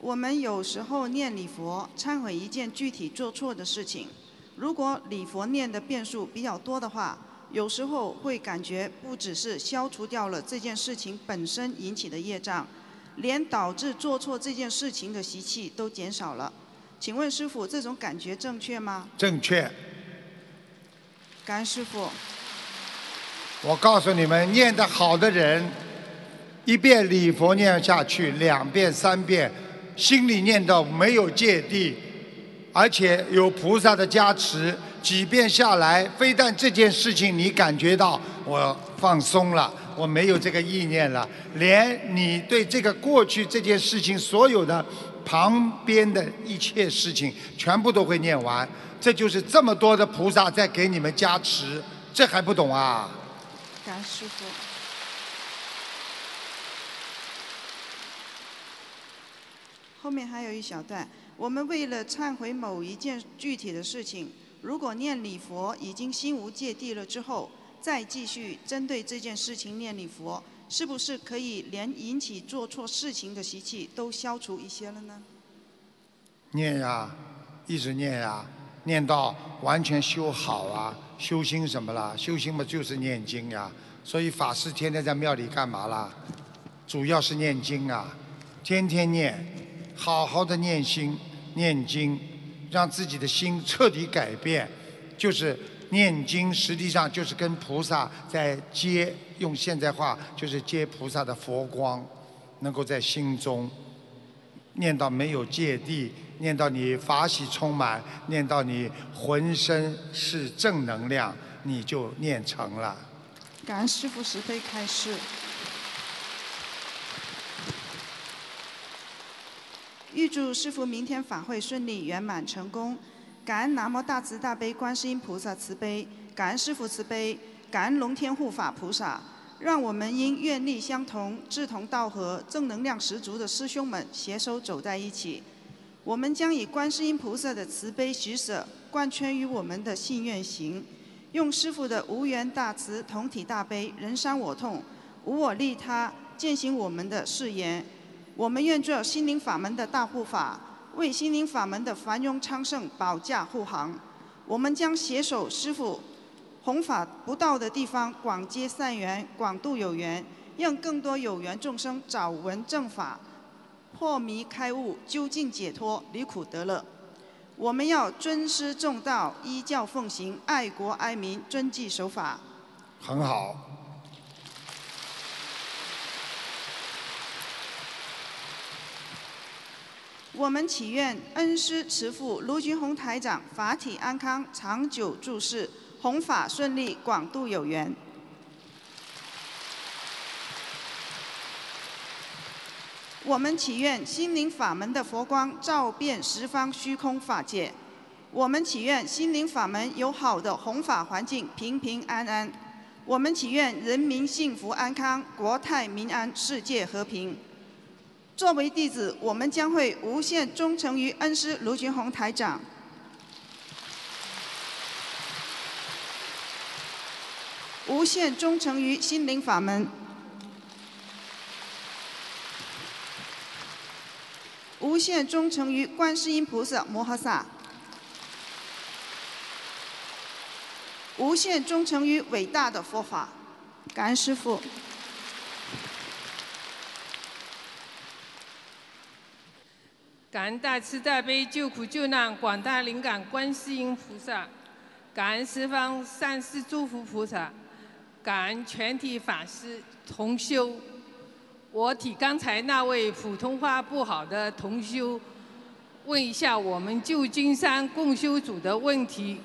我们有时候念礼佛，忏悔一件具体做错的事情。如果礼佛念的遍数比较多的话，有时候会感觉不只是消除掉了这件事情本身引起的业障，连导致做错这件事情的习气都减少了。请问师傅，这种感觉正确吗？正确。感恩师傅。我告诉你们，念得好的人，一遍礼佛念下去，两遍、三遍，心里念到没有芥蒂，而且有菩萨的加持，几遍下来，非但这件事情你感觉到我放松了，我没有这个意念了，连你对这个过去这件事情所有的旁边的一切事情，全部都会念完。这就是这么多的菩萨在给你们加持，这还不懂啊？感恩师傅。后面还有一小段，我们为了忏悔某一件具体的事情，如果念礼佛已经心无芥蒂了之后，再继续针对这件事情念礼佛，是不是可以连引起做错事情的习气都消除一些了呢？念呀，一直念呀，念到完全修好啊！修心什么啦？修心嘛就是念经呀。所以法师天天在庙里干嘛啦？主要是念经啊，天天念，好好的念心、念经，让自己的心彻底改变。就是念经，实际上就是跟菩萨在接，用现在话就是接菩萨的佛光，能够在心中念到没有芥蒂，念到你法喜充满，念到你浑身是正能量，你就念成了。感恩师父慈悲开示。预祝师父明天法会顺利圆满成功。感恩南无大慈大悲观世音菩萨慈悲，感恩师父慈悲，感恩龙天护法菩萨。让我们因愿力相同、志同道合、正能量十足的师兄们携手走在一起。我们将以观世音菩萨的慈悲喜舍贯穿于我们的信愿行，用师父的无缘大慈、同体大悲、人伤我痛、无我利他践行我们的誓言。我们愿做心灵法门的大护法，为心灵法门的繁荣昌盛保驾护航。我们将携手师父，弘法不到的地方广结善缘，广度有缘，让更多有缘众生早闻正法，破迷开悟，究竟解脱，离苦得乐。我们要尊师重道，依教奉行，爱国爱民，遵纪守法。很好。我们祈愿恩师慈父卢军宏台长法体安康，长久住世，弘法顺利，广度有缘。我们祈愿心灵法门的佛光照遍十方虚空法界。我们祈愿心灵法门有好的弘法环境，平平安安。我们祈愿人民幸福安康，国泰民安，世界和平。作为弟子，我们将会无限忠诚于恩师卢俊宏台长，无限忠诚于心灵法门，无限忠诚于观世音菩萨摩诃萨，无限忠诚于伟大的佛法。感恩师父。感恩大慈大悲救苦救难广大灵感观世音菩萨，感恩十方善世诸佛菩萨，感恩全体法师同修。我替刚才那位普通话不好的同修问一下我们旧金山共修组的问题。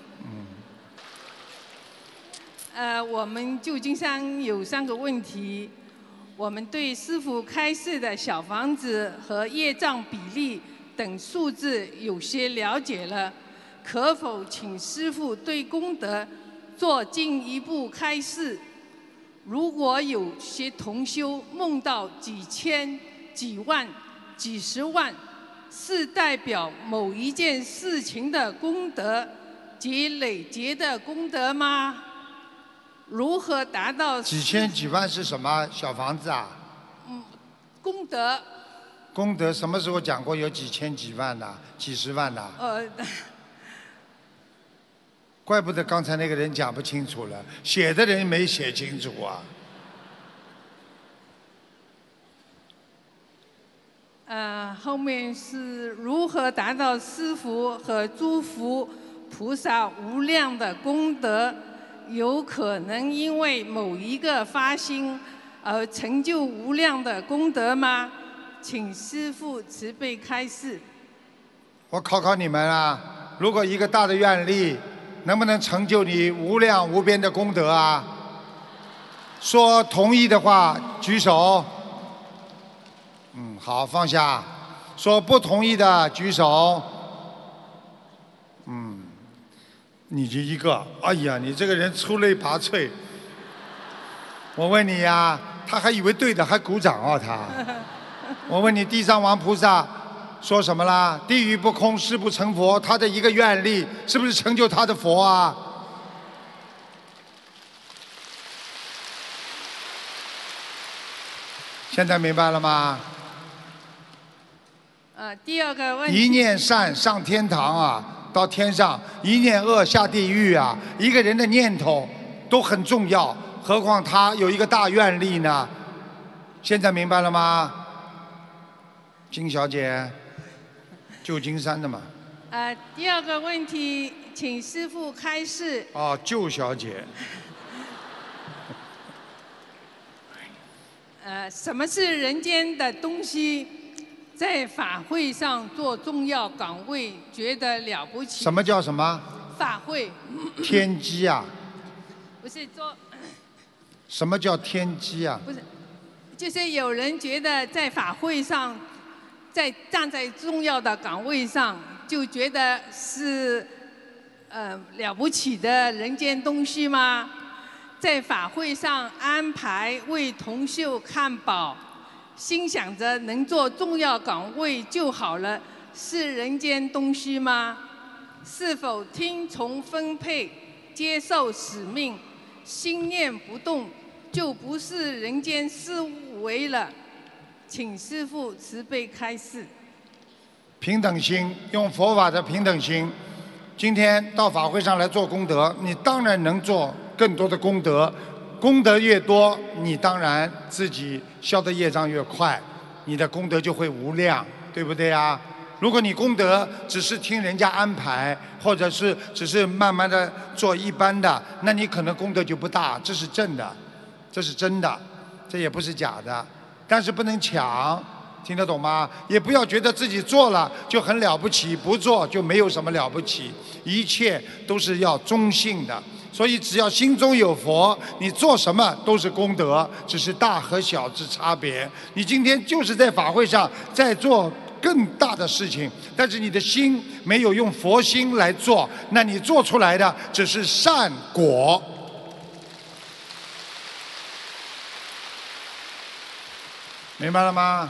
呃，我们旧金山有三个问题，我们对师傅开示的小房子和业障比例。等数字有些了解了，可否请师傅对功德做进一步开示？如果有些同修梦到几千、几万、几十万，是代表某一件事情的功德及累劫的功德吗？如何达到？几千几万是什么小房子啊？嗯，功德。功德什么时候讲过有几千几万的、几十万的？呃，怪不得刚才那个人讲不清楚了，写的人没写清楚啊。呃，后面是如何达到师父和诸佛菩萨无量的功德？有可能因为某一个发心而成就无量的功德吗？请师父慈悲开示。我考考你们啊，如果一个大的愿力，能不能成就你无量无边的功德啊？说同意的话举手。嗯，好，放下。说不同意的举手。嗯，你就一个。哎呀，你这个人出类拔萃。我问你呀，他还以为对的，还鼓掌啊他。我问你，地藏王菩萨说什么啦？地狱不空，誓不成佛。他的一个愿力，是不是成就他的佛啊？现在明白了吗？呃，第二个问题。一念善上天堂啊，到天上；一念恶下地狱啊。一个人的念头都很重要，何况他有一个大愿力呢？现在明白了吗？金小姐，旧金山的嘛。呃，第二个问题，请师傅开示。哦，旧小姐。呃，什么是人间的东西？在法会上做重要岗位，觉得了不起。什么叫什么？法会。天机啊。不是做。什么叫天机啊？不是，就是有人觉得在法会上。在站在重要的岗位上，就觉得是呃了不起的人间东西吗？在法会上安排为同秀看保，心想着能做重要岗位就好了，是人间东西吗？是否听从分配，接受使命，心念不动，就不是人间思维了？请师父慈悲开示。平等心，用佛法的平等心。今天到法会上来做功德，你当然能做更多的功德。功德越多，你当然自己消的业障越快，你的功德就会无量，对不对呀？如果你功德只是听人家安排，或者是只是慢慢的做一般的，那你可能功德就不大，这是正的，这是真的，这也不是假的。但是不能抢，听得懂吗？也不要觉得自己做了就很了不起，不做就没有什么了不起，一切都是要中性的。所以只要心中有佛，你做什么都是功德，只是大和小之差别。你今天就是在法会上在做更大的事情，但是你的心没有用佛心来做，那你做出来的只是善果。明白了吗？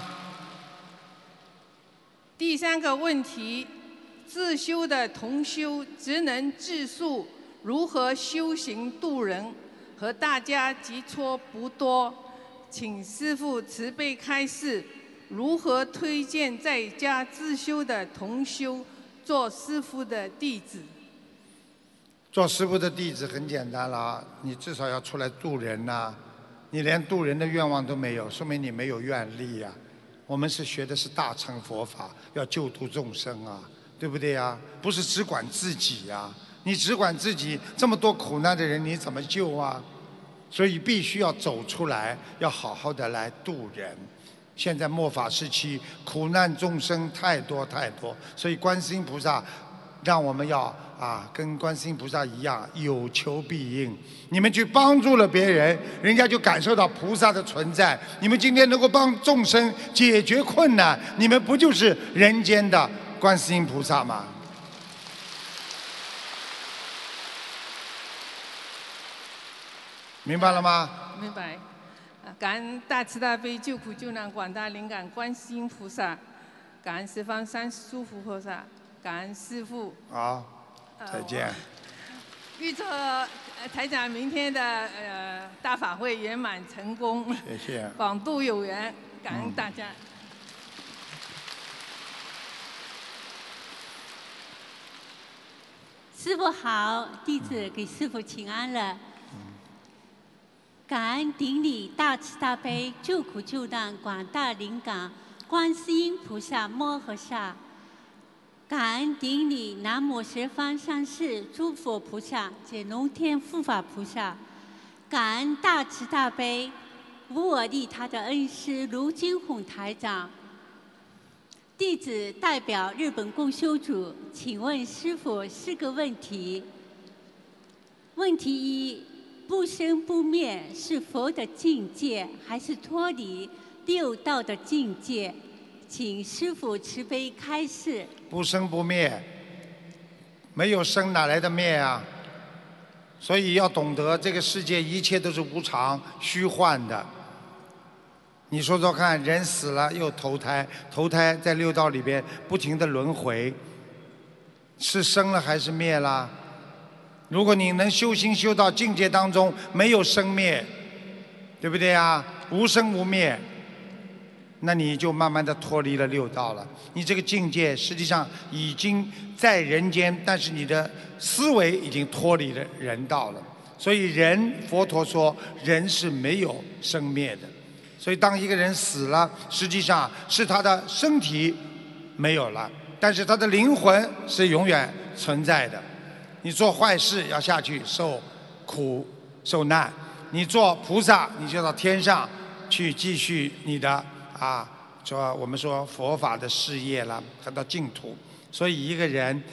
第三个问题，自修的同修只能自述如何修行度人，和大家接触不多，请师父慈悲开示，如何推荐在家自修的同修做师父的弟子？做师傅的弟子很简单了，你至少要出来度人呐、你连度人的愿望都没有，说明你没有愿力呀、我们是学的是大乘佛法，要救度众生啊，对不对呀？不是只管自己呀、你只管自己，这么多苦难的人，你怎么救啊？所以必须要走出来，要好好的来度人。现在末法时期，苦难众生太多太多，所以观世音菩萨让我们要啊，跟观世音菩萨一样，有求必应。你们去帮助了别人，人家就感受到菩萨的存在。你们今天能够帮众生解决困难，你们不就是人间的观世音菩萨吗？明白了吗？明白。感恩大慈大悲救苦救难广大灵感观世音菩萨，感恩十方三世诸佛菩萨，感恩师傅。好，再见。预祝呃台长明天的呃大法会圆满成功，谢谢。广度有缘，感恩大家。师傅好，弟子给师傅请安了。感恩顶礼大慈大悲救苦救难广大灵感观世音菩萨摩诃萨，感恩顶礼南无十方三世诸佛菩萨及龙天护法菩萨，感恩大慈大悲无我利他的恩师卢金红台长。弟子代表日本共修组，请问师傅四个问题。问题一：不生不灭是佛的境界，还是脱离六道的境界？请师傅慈悲开示。不生不灭，没有生哪来的灭啊？所以要懂得这个世界一切都是无常、虚幻的。你说说看，人死了又投胎，投胎在六道里边不停的轮回，是生了还是灭了？如果你能修行修到境界当中没有生灭，对不对啊？无生无灭，那你就慢慢的脱离了六道了。你这个境界实际上已经在人间，但是你的思维已经脱离了人道了。所以人，佛陀说人是没有生灭的。所以当一个人死了，实际上是他的身体没有了，但是他的灵魂是永远存在的。你做坏事要下去受苦受难，你做菩萨你就到天上去继续你的啊，说我们说佛法的事业了，和到净土。所以一个人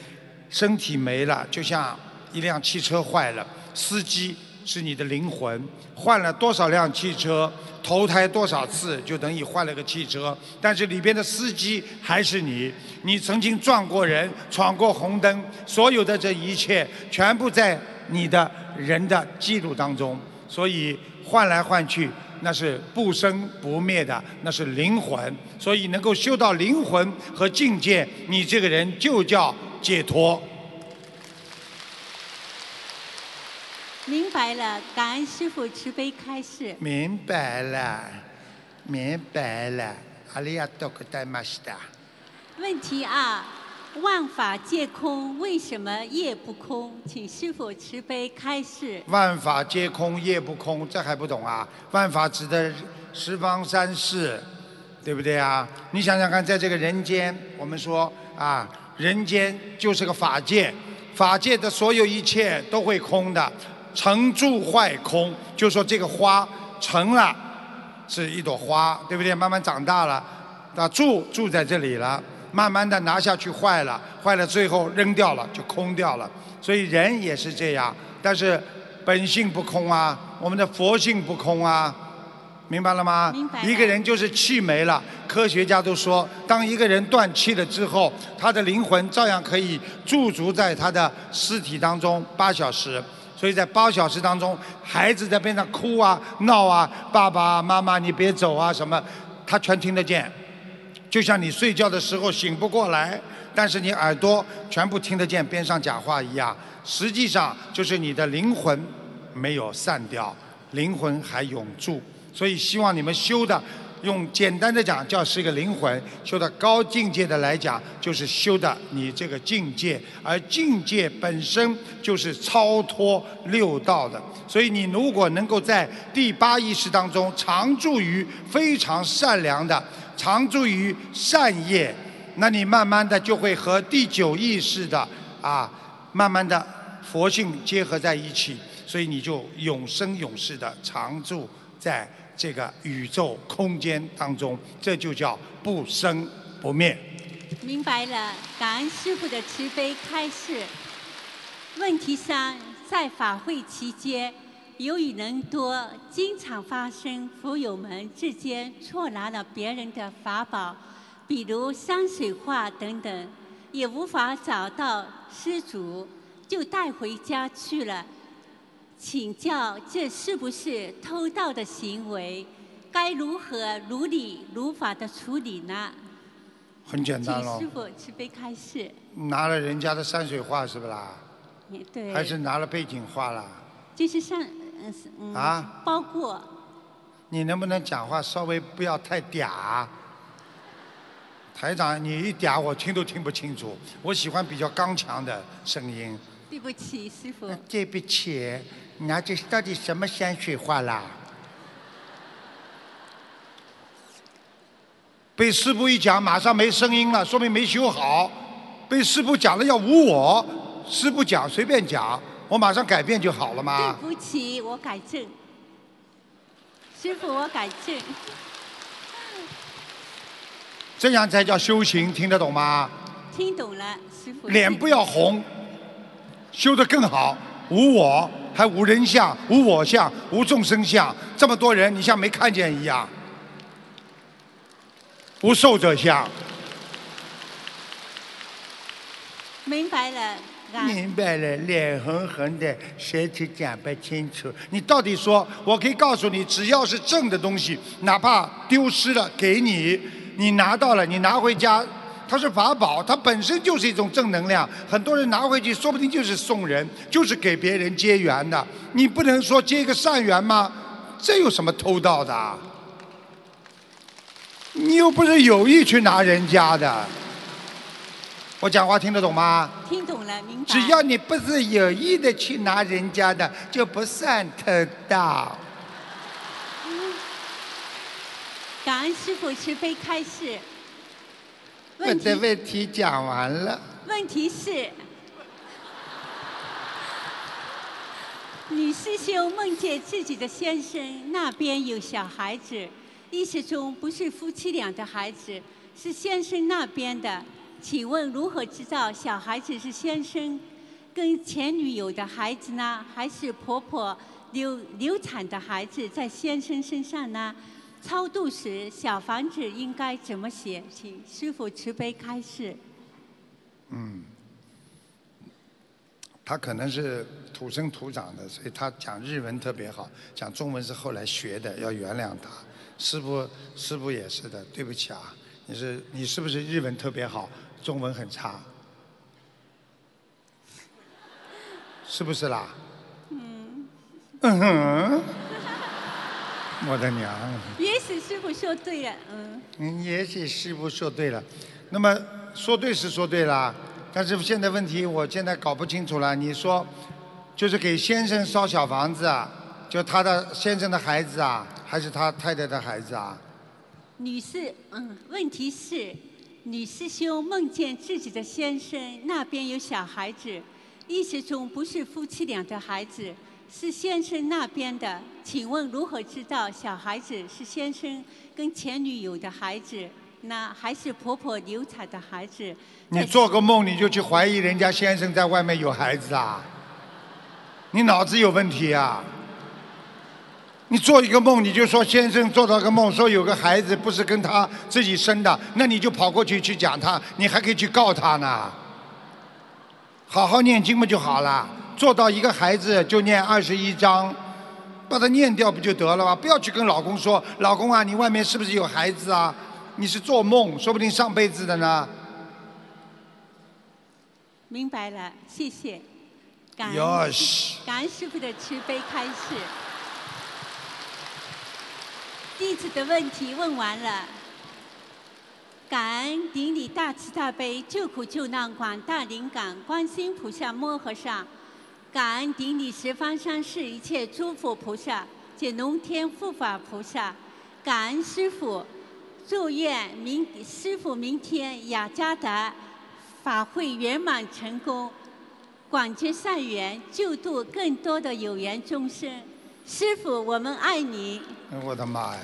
身体没了，就像一辆汽车坏了，司机是你的灵魂，换了多少辆汽车，投胎多少次，就等于换了个汽车。但是里边的司机还是你，你曾经撞过人，闯过红灯，所有的这一切全部在你的人的记录当中。所以换来换去，那是不生不灭的，那是灵魂。所以能够修到灵魂和境界，你这个人就叫解脱。明白了，感恩师傅慈悲开示。明白了，明白了，阿里亚多克戴马西达。问题二：万法皆空，为什么业不空？请师傅慈悲开示。万法皆空，业不空，这还不懂啊？万法指的十方三世，对不对啊？你想想看，在这个人间，我们说啊，人间就是个法界，法界的所有一切都会空的，成住坏空，就说这个花成了是一朵花，对不对？慢慢长大了，啊，住住在这里了。慢慢的拿下去坏了，坏了最后扔掉了就空掉了。所以人也是这样，但是本性不空啊，我们的佛性不空啊，明白了吗？明白。一个人就是气没了，科学家都说，当一个人断气了之后，他的灵魂照样可以驻足在他的尸体当中八小时。所以在八小时当中，孩子在边上哭啊、闹啊，爸爸妈妈你别走啊什么，他全听得见。就像你睡觉的时候醒不过来，但是你耳朵全部听得见边上讲话一样，实际上就是你的灵魂没有散掉，灵魂还永驻。所以希望你们修的，用简单的讲叫是一个灵魂；修的高境界的来讲，就是修的你这个境界，而境界本身就是超脱六道的。所以你如果能够在第八意识当中常住于非常善良的。常住于善业，那你慢慢的就会和第九意识的啊，慢慢的佛性结合在一起，所以你就永生永世的常住在这个宇宙空间当中，这就叫不生不灭。明白了，感恩师傅的慈悲开示。问题三，在法会期间。由于人多，经常发生佛友们之间错拿了别人的法宝，比如山水画等等，也无法找到失主，就带回家去了。请教这是不是偷盗的行为？该如何如理如法的处理呢？很简单喽。师傅慈悲开示。拿了人家的山水画是不啦？对。还是拿了背景画啦？就是像。啊，包括。你能不能讲话稍微不要太嗲？台长，你一嗲我听都听不清楚。我喜欢比较刚强的声音。对不起，师傅。对不起，那这到底什么山水画啦？被师傅一讲，马上没声音了，说明没修好。被师傅讲了要无我，师傅讲随便讲。我马上改变就好了嘛？对不起，我改正。师傅，我改正。这样才叫修行，听得懂吗？听懂了，师傅。脸不要红，修得更好。无我，还无人相，无我相，无众生相。这么多人，你像没看见一样。无受者相。明白了。明白了，脸红红的，舌头讲不清楚。你到底说，我可以告诉你，只要是正的东西，哪怕丢失了，给你，你拿到了，你拿回家，它是法宝，它本身就是一种正能量。很多人拿回去，说不定就是送人，就是给别人结缘的。你不能说结一个善缘吗？这有什么偷盗的？你又不是有意去拿人家的。我讲话听得懂吗？听懂了，明白。只要你不是有意的去拿人家的，就不算偷盗。感恩师傅慈悲开示。我的问题讲完了。问题是，女师兄梦见自己的先生那边有小孩子，意识中不是夫妻俩的孩子，是先生那边的。请问如何知道小孩子是先生跟前女友的孩子呢，还是婆婆流流产的孩子在先生身上呢？超度时小房子应该怎么写？请师傅慈悲开示。嗯，他可能是土生土长的，所以他讲日文特别好，讲中文是后来学的，要原谅他。师傅，师傅也是的，对不起啊，你是你是不是日文特别好，中文很差？是不是啦？嗯，嗯哼，我的娘！也许师傅说对了，嗯。嗯，也许师傅说对了。那么说对是说对了，但是现在问题我现在搞不清楚了。你说，就是给先生烧小房子啊，就他的先生的孩子啊，还是他太太的孩子啊？女士，嗯，问题是，女师兄梦见自己的先生那边有小孩子，意识中不是夫妻俩的孩子，是先生那边的。请问如何知道小孩子是先生跟前女友的孩子，那还是婆婆流产的孩子？你做个梦你就去怀疑人家先生在外面有孩子啊？你脑子有问题啊？你做一个梦你就说先生做到个梦说有个孩子不是跟他自己生的，那你就跑过去去讲他，你还可以去告他呢。好好念经不就好了？做到一个孩子就念二十一章，把它念掉不就得了吗？不要去跟老公说，老公啊，你外面是不是有孩子啊？你是做梦，说不定上辈子的呢。明白了，谢谢。感恩感恩师傅的慈悲开示。弟子的问题问完了。感恩顶礼大慈大悲救苦救难广大灵感观世音菩萨摩诃萨，感恩顶礼十方三世一切诸佛菩萨及龙天护法菩萨，感恩师傅，祝愿明师傅明天雅加达法会圆满成功，广结善缘，救度更多的有缘众生。师傅，我们爱你。我的妈呀！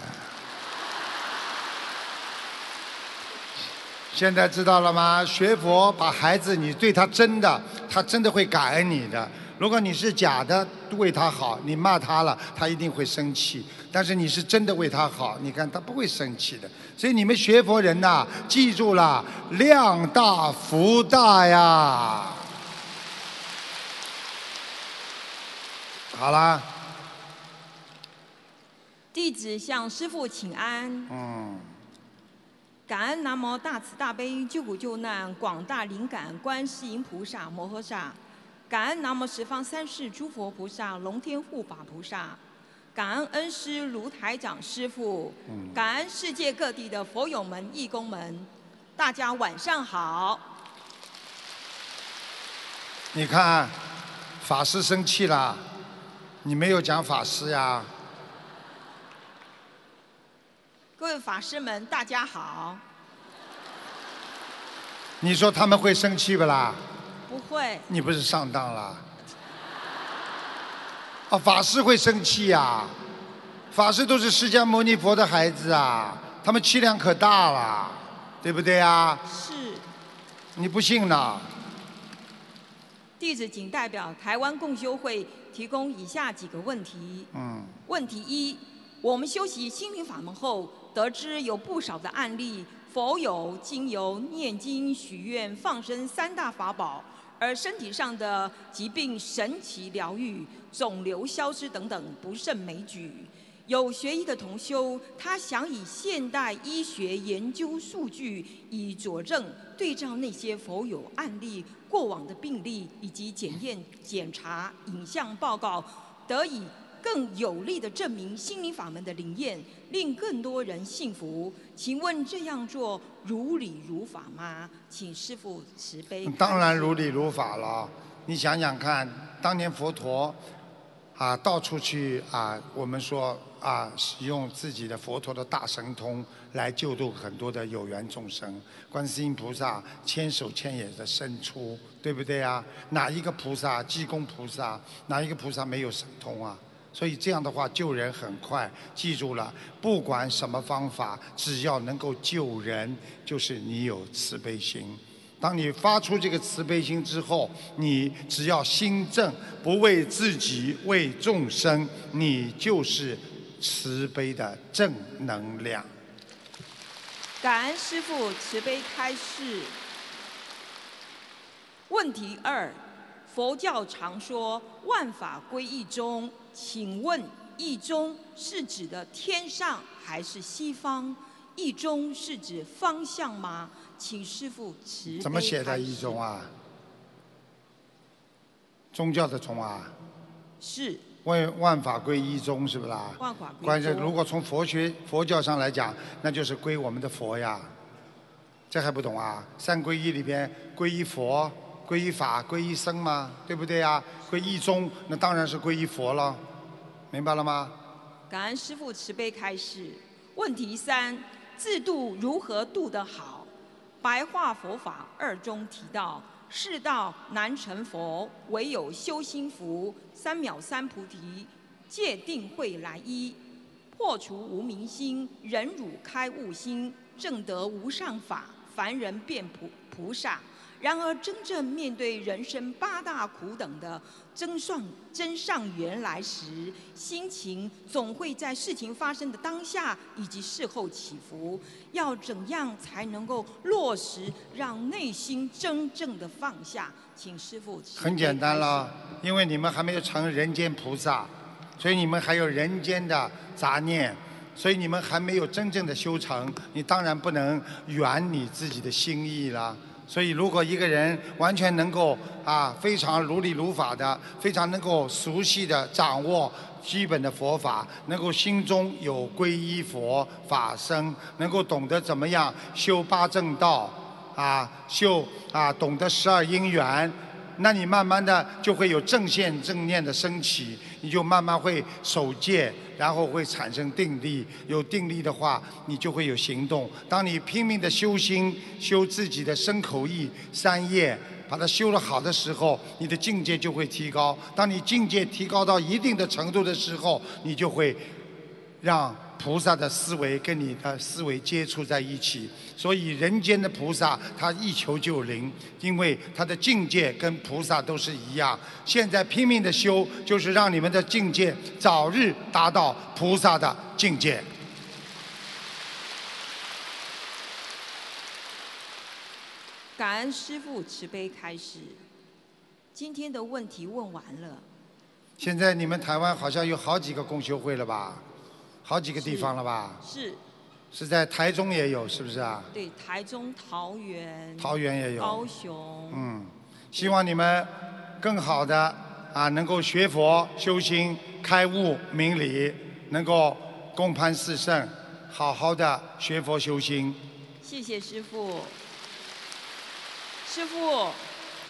现在知道了吗？学佛把孩子，你对他真的，他真的会感恩你的。如果你是假的为他好，你骂他了，他一定会生气。但是你是真的为他好，你看他不会生气的。所以你们学佛人呐，记住了，量大福大呀。好啦，弟子向师父请安。嗯。感恩南无大慈大悲救苦救难广大灵感观世音菩萨摩诃萨，感恩南无十方三世诸佛菩萨龙天护法菩萨，感恩恩师卢台长师傅，感恩世界各地的佛友们、义工们，大家晚上好。你看，法师生气了，你没有讲法师呀？各位法师们，大家好。你说他们会生气不啦？不会。你不是上当了？啊，法师会生气呀、法师都是释迦牟尼佛的孩子啊，他们气量可大了，对不对啊？是。你不信呢？弟子仅代表台湾共修会提供以下几个问题。嗯。问题一：我们修习心灵法门后，得知有不少的案例，佛友经由念经、许愿、放生三大法宝，而身体上的疾病神奇疗愈、肿瘤消失等等不胜枚举。有学医的同修，他想以现代医学研究数据以佐证，对照那些佛友案例、过往的病例以及检验检查影像报告，得以更有力的证明心灵法门的灵验，令更多人信服。请问这样做如理如法吗？请师父慈悲。当然如理如法了。你想想看，当年佛陀啊，到处去啊，我们说啊，使用自己的佛陀的大神通来救度很多的有缘众生。观世音菩萨千手千眼的伸出，对不对啊？哪一个菩萨，济公菩萨，哪一个菩萨没有神通啊？所以这样的话救人很快，记住了，不管什么方法，只要能够救人，就是你有慈悲心。当你发出这个慈悲心之后，你只要心正，不为自己，为众生，你就是慈悲的正能量。感恩师父慈悲开示。问题二：佛教常说万法归一中，请问一中是指的天上还是西方？一中是指方向吗？请师傅慈悲怎么写的一中啊？宗教的宗啊？是万万法归一宗是不是啦？万法归关键如果从佛学佛教上来讲，那就是归我们的佛呀。这还不懂啊？三皈依里边皈依佛、皈依法、皈依僧嘛，对不对呀？皈依宗，那当然是皈依佛了，明白了吗？感恩师父慈悲开示。问题三：自度如何度得好？白话佛法二中提到，世道难成佛，唯有修心福，三藐三菩提，戒定慧来依，破除无明心，忍辱开悟心，正得无上法，凡人变菩菩萨。然而，真正面对人生八大苦等的真上真上缘来时，心情总会在事情发生的当下以及事后起伏。要怎样才能够落实，让内心真正的放下？请师傅很简单开了，因为你们还没有成人间菩萨，所以你们还有人间的杂念，所以你们还没有真正的修成，你当然不能圆你自己的心意了。所以，如果一个人完全能够啊非常如理如法的，非常能够熟悉的掌握基本的佛法，能够心中有皈依佛法僧，能够懂得怎么样修八正道，啊修啊懂得十二因缘，那你慢慢的就会有正线正念的升起，你就慢慢会守戒，然后会产生定力。有定力的话，你就会有行动。当你拼命的修心，修自己的身口意三业，把它修得好的时候，你的境界就会提高。当你境界提高到一定的程度的时候，你就会让菩萨的思维跟你的思维接触在一起。所以人间的菩萨他一求就灵，因为他的境界跟菩萨都是一样。现在拼命的修，就是让你们的境界早日达到菩萨的境界。感恩师父慈悲开示。今天的问题问完了，现在你们台湾好像有好几个共修会了吧？好几个地方了吧？是是在台中也有，是不是啊？对台中、桃园、桃园也有高雄，嗯，希望你们更好的啊，能够学佛修心、开悟明理，能够共攀四圣，好好的学佛修心。谢谢师父。师父，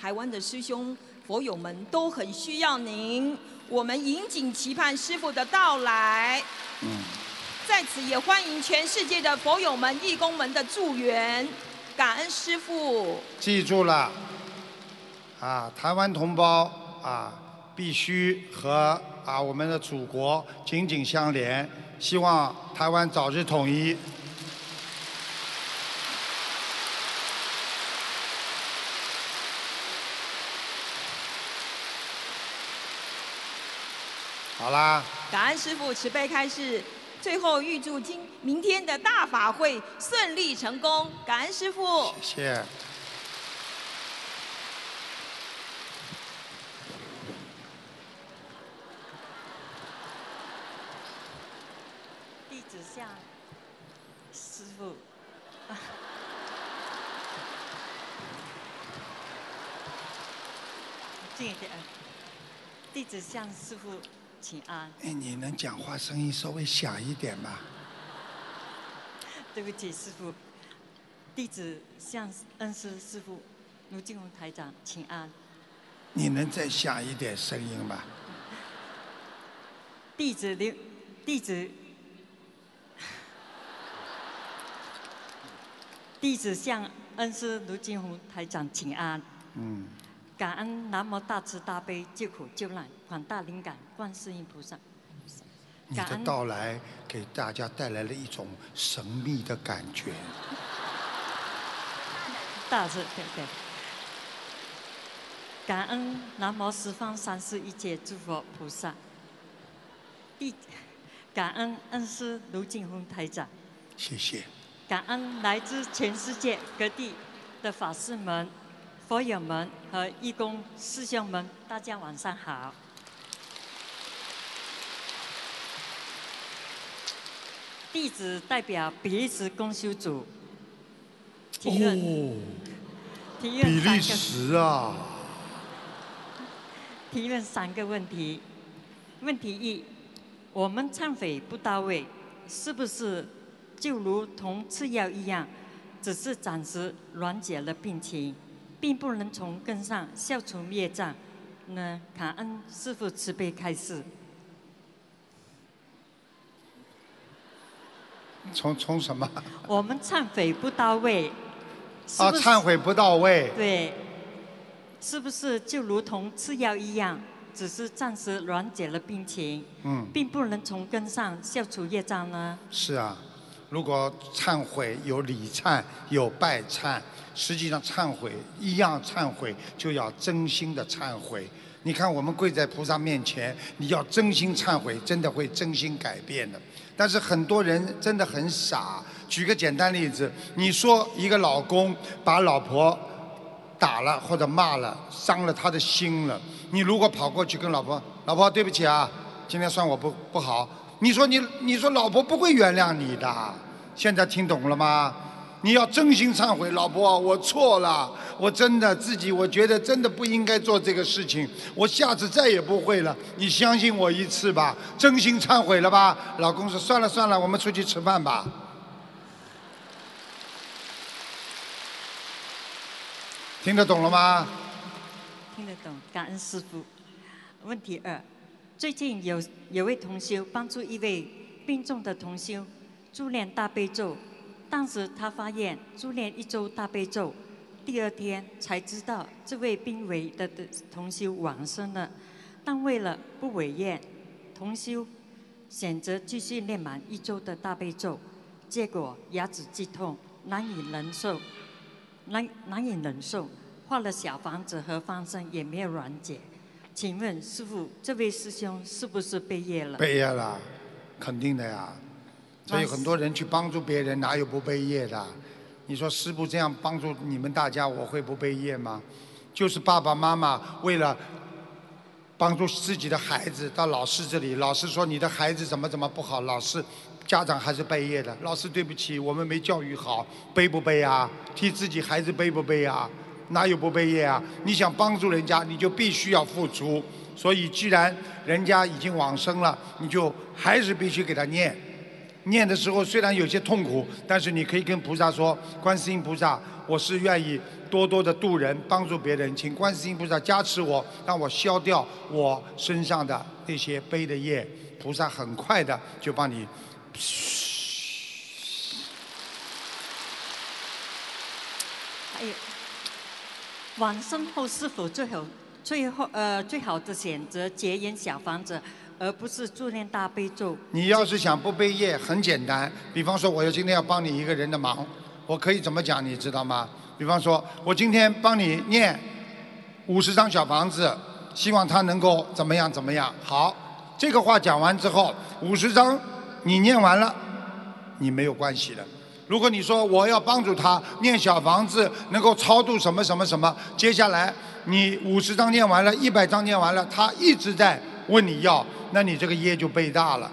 台湾的师兄佛友们都很需要您，我们引颈期盼师父的到来。在此也欢迎全世界的佛友们、义工们的助援，感恩师父。记住了，啊，台湾同胞啊，必须和啊我们的祖国紧紧相连，希望台湾早日统一。好啦，感恩师父慈悲开示，最后预祝今明天的大法会顺利成功，感恩师父。谢谢。弟子向师傅。近一点，弟子向师傅请安。哎，你能讲话声音稍微响一点吗？对不起，师傅。弟子向恩师师傅卢金红台长请安。你能再响一点声音吗？弟子刘，弟子，弟子向恩师卢金红台长请安。嗯，感恩南无大慈大悲救苦救难广大灵感观世音菩萨。你的到来给大家带来了一种神秘的感觉。大慈对对。感恩南无十方三世一切诸佛菩萨。弟，感恩恩师卢静红台长。谢谢。感恩来自全世界各地的法师们、佛友们和义工师兄们，大家晚上好。弟子代表比利时公修组提问，哦，提问比利时啊，提问三个问题。问题一：我们忏悔不到位，是不是就如同吃药一样，只是暂时缓解了病情，并不能从根上消除业障？那？感恩师父慈悲开示。从从什么？我们忏悔不到位，是啊，是忏悔不到位。对，是不是就如同吃药一样，只是暂时缓解了病情，嗯，并不能从根上消除业障呢？是啊，如果忏悔有礼忏有拜忏，实际上忏悔一样忏悔就要真心的忏悔。你看我们跪在菩萨面前，你要真心忏悔，真的会真心改变的。但是很多人真的很傻。举个简单例子，你说一个老公把老婆打了或者骂了，伤了他的心了，你如果跑过去跟老婆，老婆对不起啊，今天算我不不好，你说你你说老婆不会原谅你的，现在听懂了吗？你要真心忏悔，老婆，我错了，我真的自己我觉得真的不应该做这个事情，我下次再也不会了。你相信我一次吧，真心忏悔了吧？老公说算了算了，我们出去吃饭吧。听得懂了吗？听得懂，感恩师傅。问题二：最近有有位同修帮助一位病重的同修助念大悲咒，当时他发现助念一周大悲咒，第二天才知道这位病危的的同修往生了，但为了不违愿，同修选择继续念满一周的大悲咒，结果牙齿剧痛，难以忍受。难难以忍受，画了小房子和方生也没有缓解。请问师傅，这位师兄是不是被业了？背业了，肯定的呀。所以很多人去帮助别人，哪有不背业的？你说师傅这样帮助你们大家，我会不背业吗？就是爸爸妈妈为了帮助自己的孩子到老师这里，老师说你的孩子怎么怎么不好，老师家长还是背业的。老师对不起，我们没教育好，背不背啊？替自己孩子背不背啊？哪有不背业啊？你想帮助人家，你就必须要付出。所以，既然人家已经往生了，你就还是必须给他念。念的时候虽然有些痛苦，但是你可以跟菩萨说：“观世音菩萨，我是愿意多多的度人，帮助别人，请观世音菩萨加持我，让我消掉我身上的那些背的业。”菩萨很快的就帮你。还有，往生后是否最后最后呃最好的选择结缘小房子，而不是助念大悲咒？你要是想不背业，很简单。比方说，我要今天要帮你一个人的忙，我可以怎么讲，你知道吗？比方说，我今天帮你念五十张小房子，希望他能够怎么样怎么样。好，这个话讲完之后，五十张你念完了，你没有关系的。如果你说我要帮助他念小房子，能够超度什么什么什么，接下来你五十张念完了，一百张念完了，他一直在问你要，那你这个业就背大了。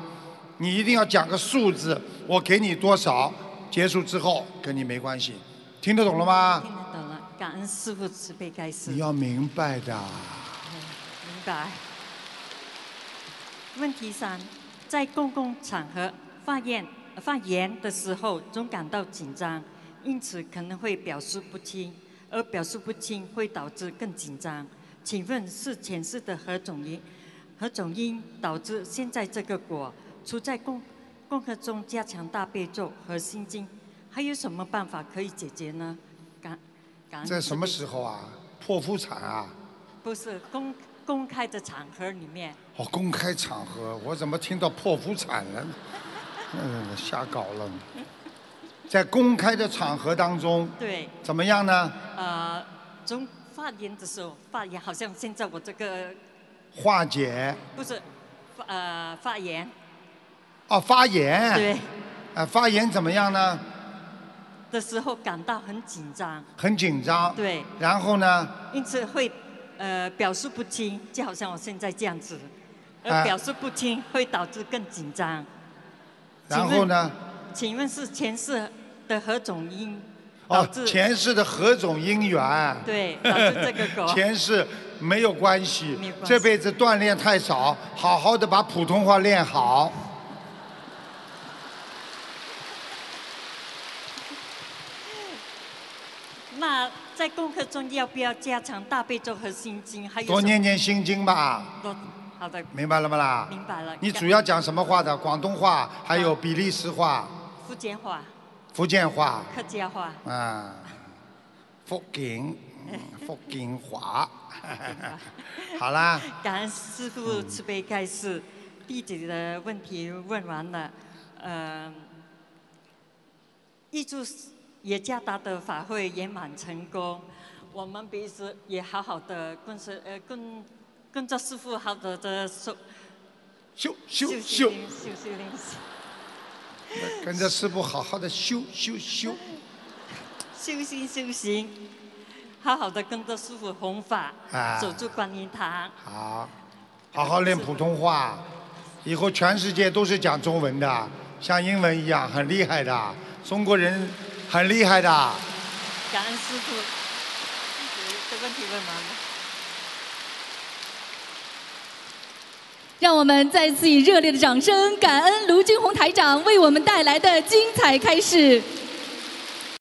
你一定要讲个数字，我给你多少，结束之后跟你没关系，听得懂了吗？听得懂了，感恩师父慈悲开示。你要明白的。明白。问题三，在公共场合发言发言的时候，总感到紧张，因此可能会表述不清，而表述不清会导致更紧张。请问是前世的何种因，何种因导致现在这个果？处在共共和中加强大悲咒和心经，还有什么办法可以解决呢？感感恩在什么时候啊？剖腹产啊？不是公公开的场合里面，哦，公开场合，我怎么听到剖腹产了？嗯，瞎搞了。在公开的场合当中，对，怎么样呢？呃，从发言的时候发言，好像现在我这个化解不是发呃发炎，哦，发炎。对。啊，发炎怎么样呢？的时候感到很紧张，很紧张。对，然后呢？因此会呃表述不清，就好像我现在这样子，啊而表述不清会导致更紧张。然后呢？请问是前世的何种因导哦，前世的何种因缘？对，导致这个狗。前世没有关系这辈子锻炼太少，好好的把普通话练好。那在功课中要不要加强大悲咒和心经？还有多念念心经吧，多好的，明白了吗啦？明白了。你主要讲什么话的？广东话，还有比利时话、福建话、福建话客家话。啊，福建，嗯福建话。好啦，感恩师傅慈悲开示，弟子的问题问完了，呃，预祝耶加达的法会圆满成功，我们彼此也好好的跟随呃跟跟着师傅好好的修修修修修修练习跟着师傅好好的修修修。修行修行，好好的跟着师傅弘法，啊守住观音堂。好，好好练普通话，以后全世界都是讲中文的，像英文一样很厉害的，中国人很厉害的。感恩师父，这问题问完了。让我们再次以热烈的掌声，感恩卢军红台长为我们带来的精彩开示。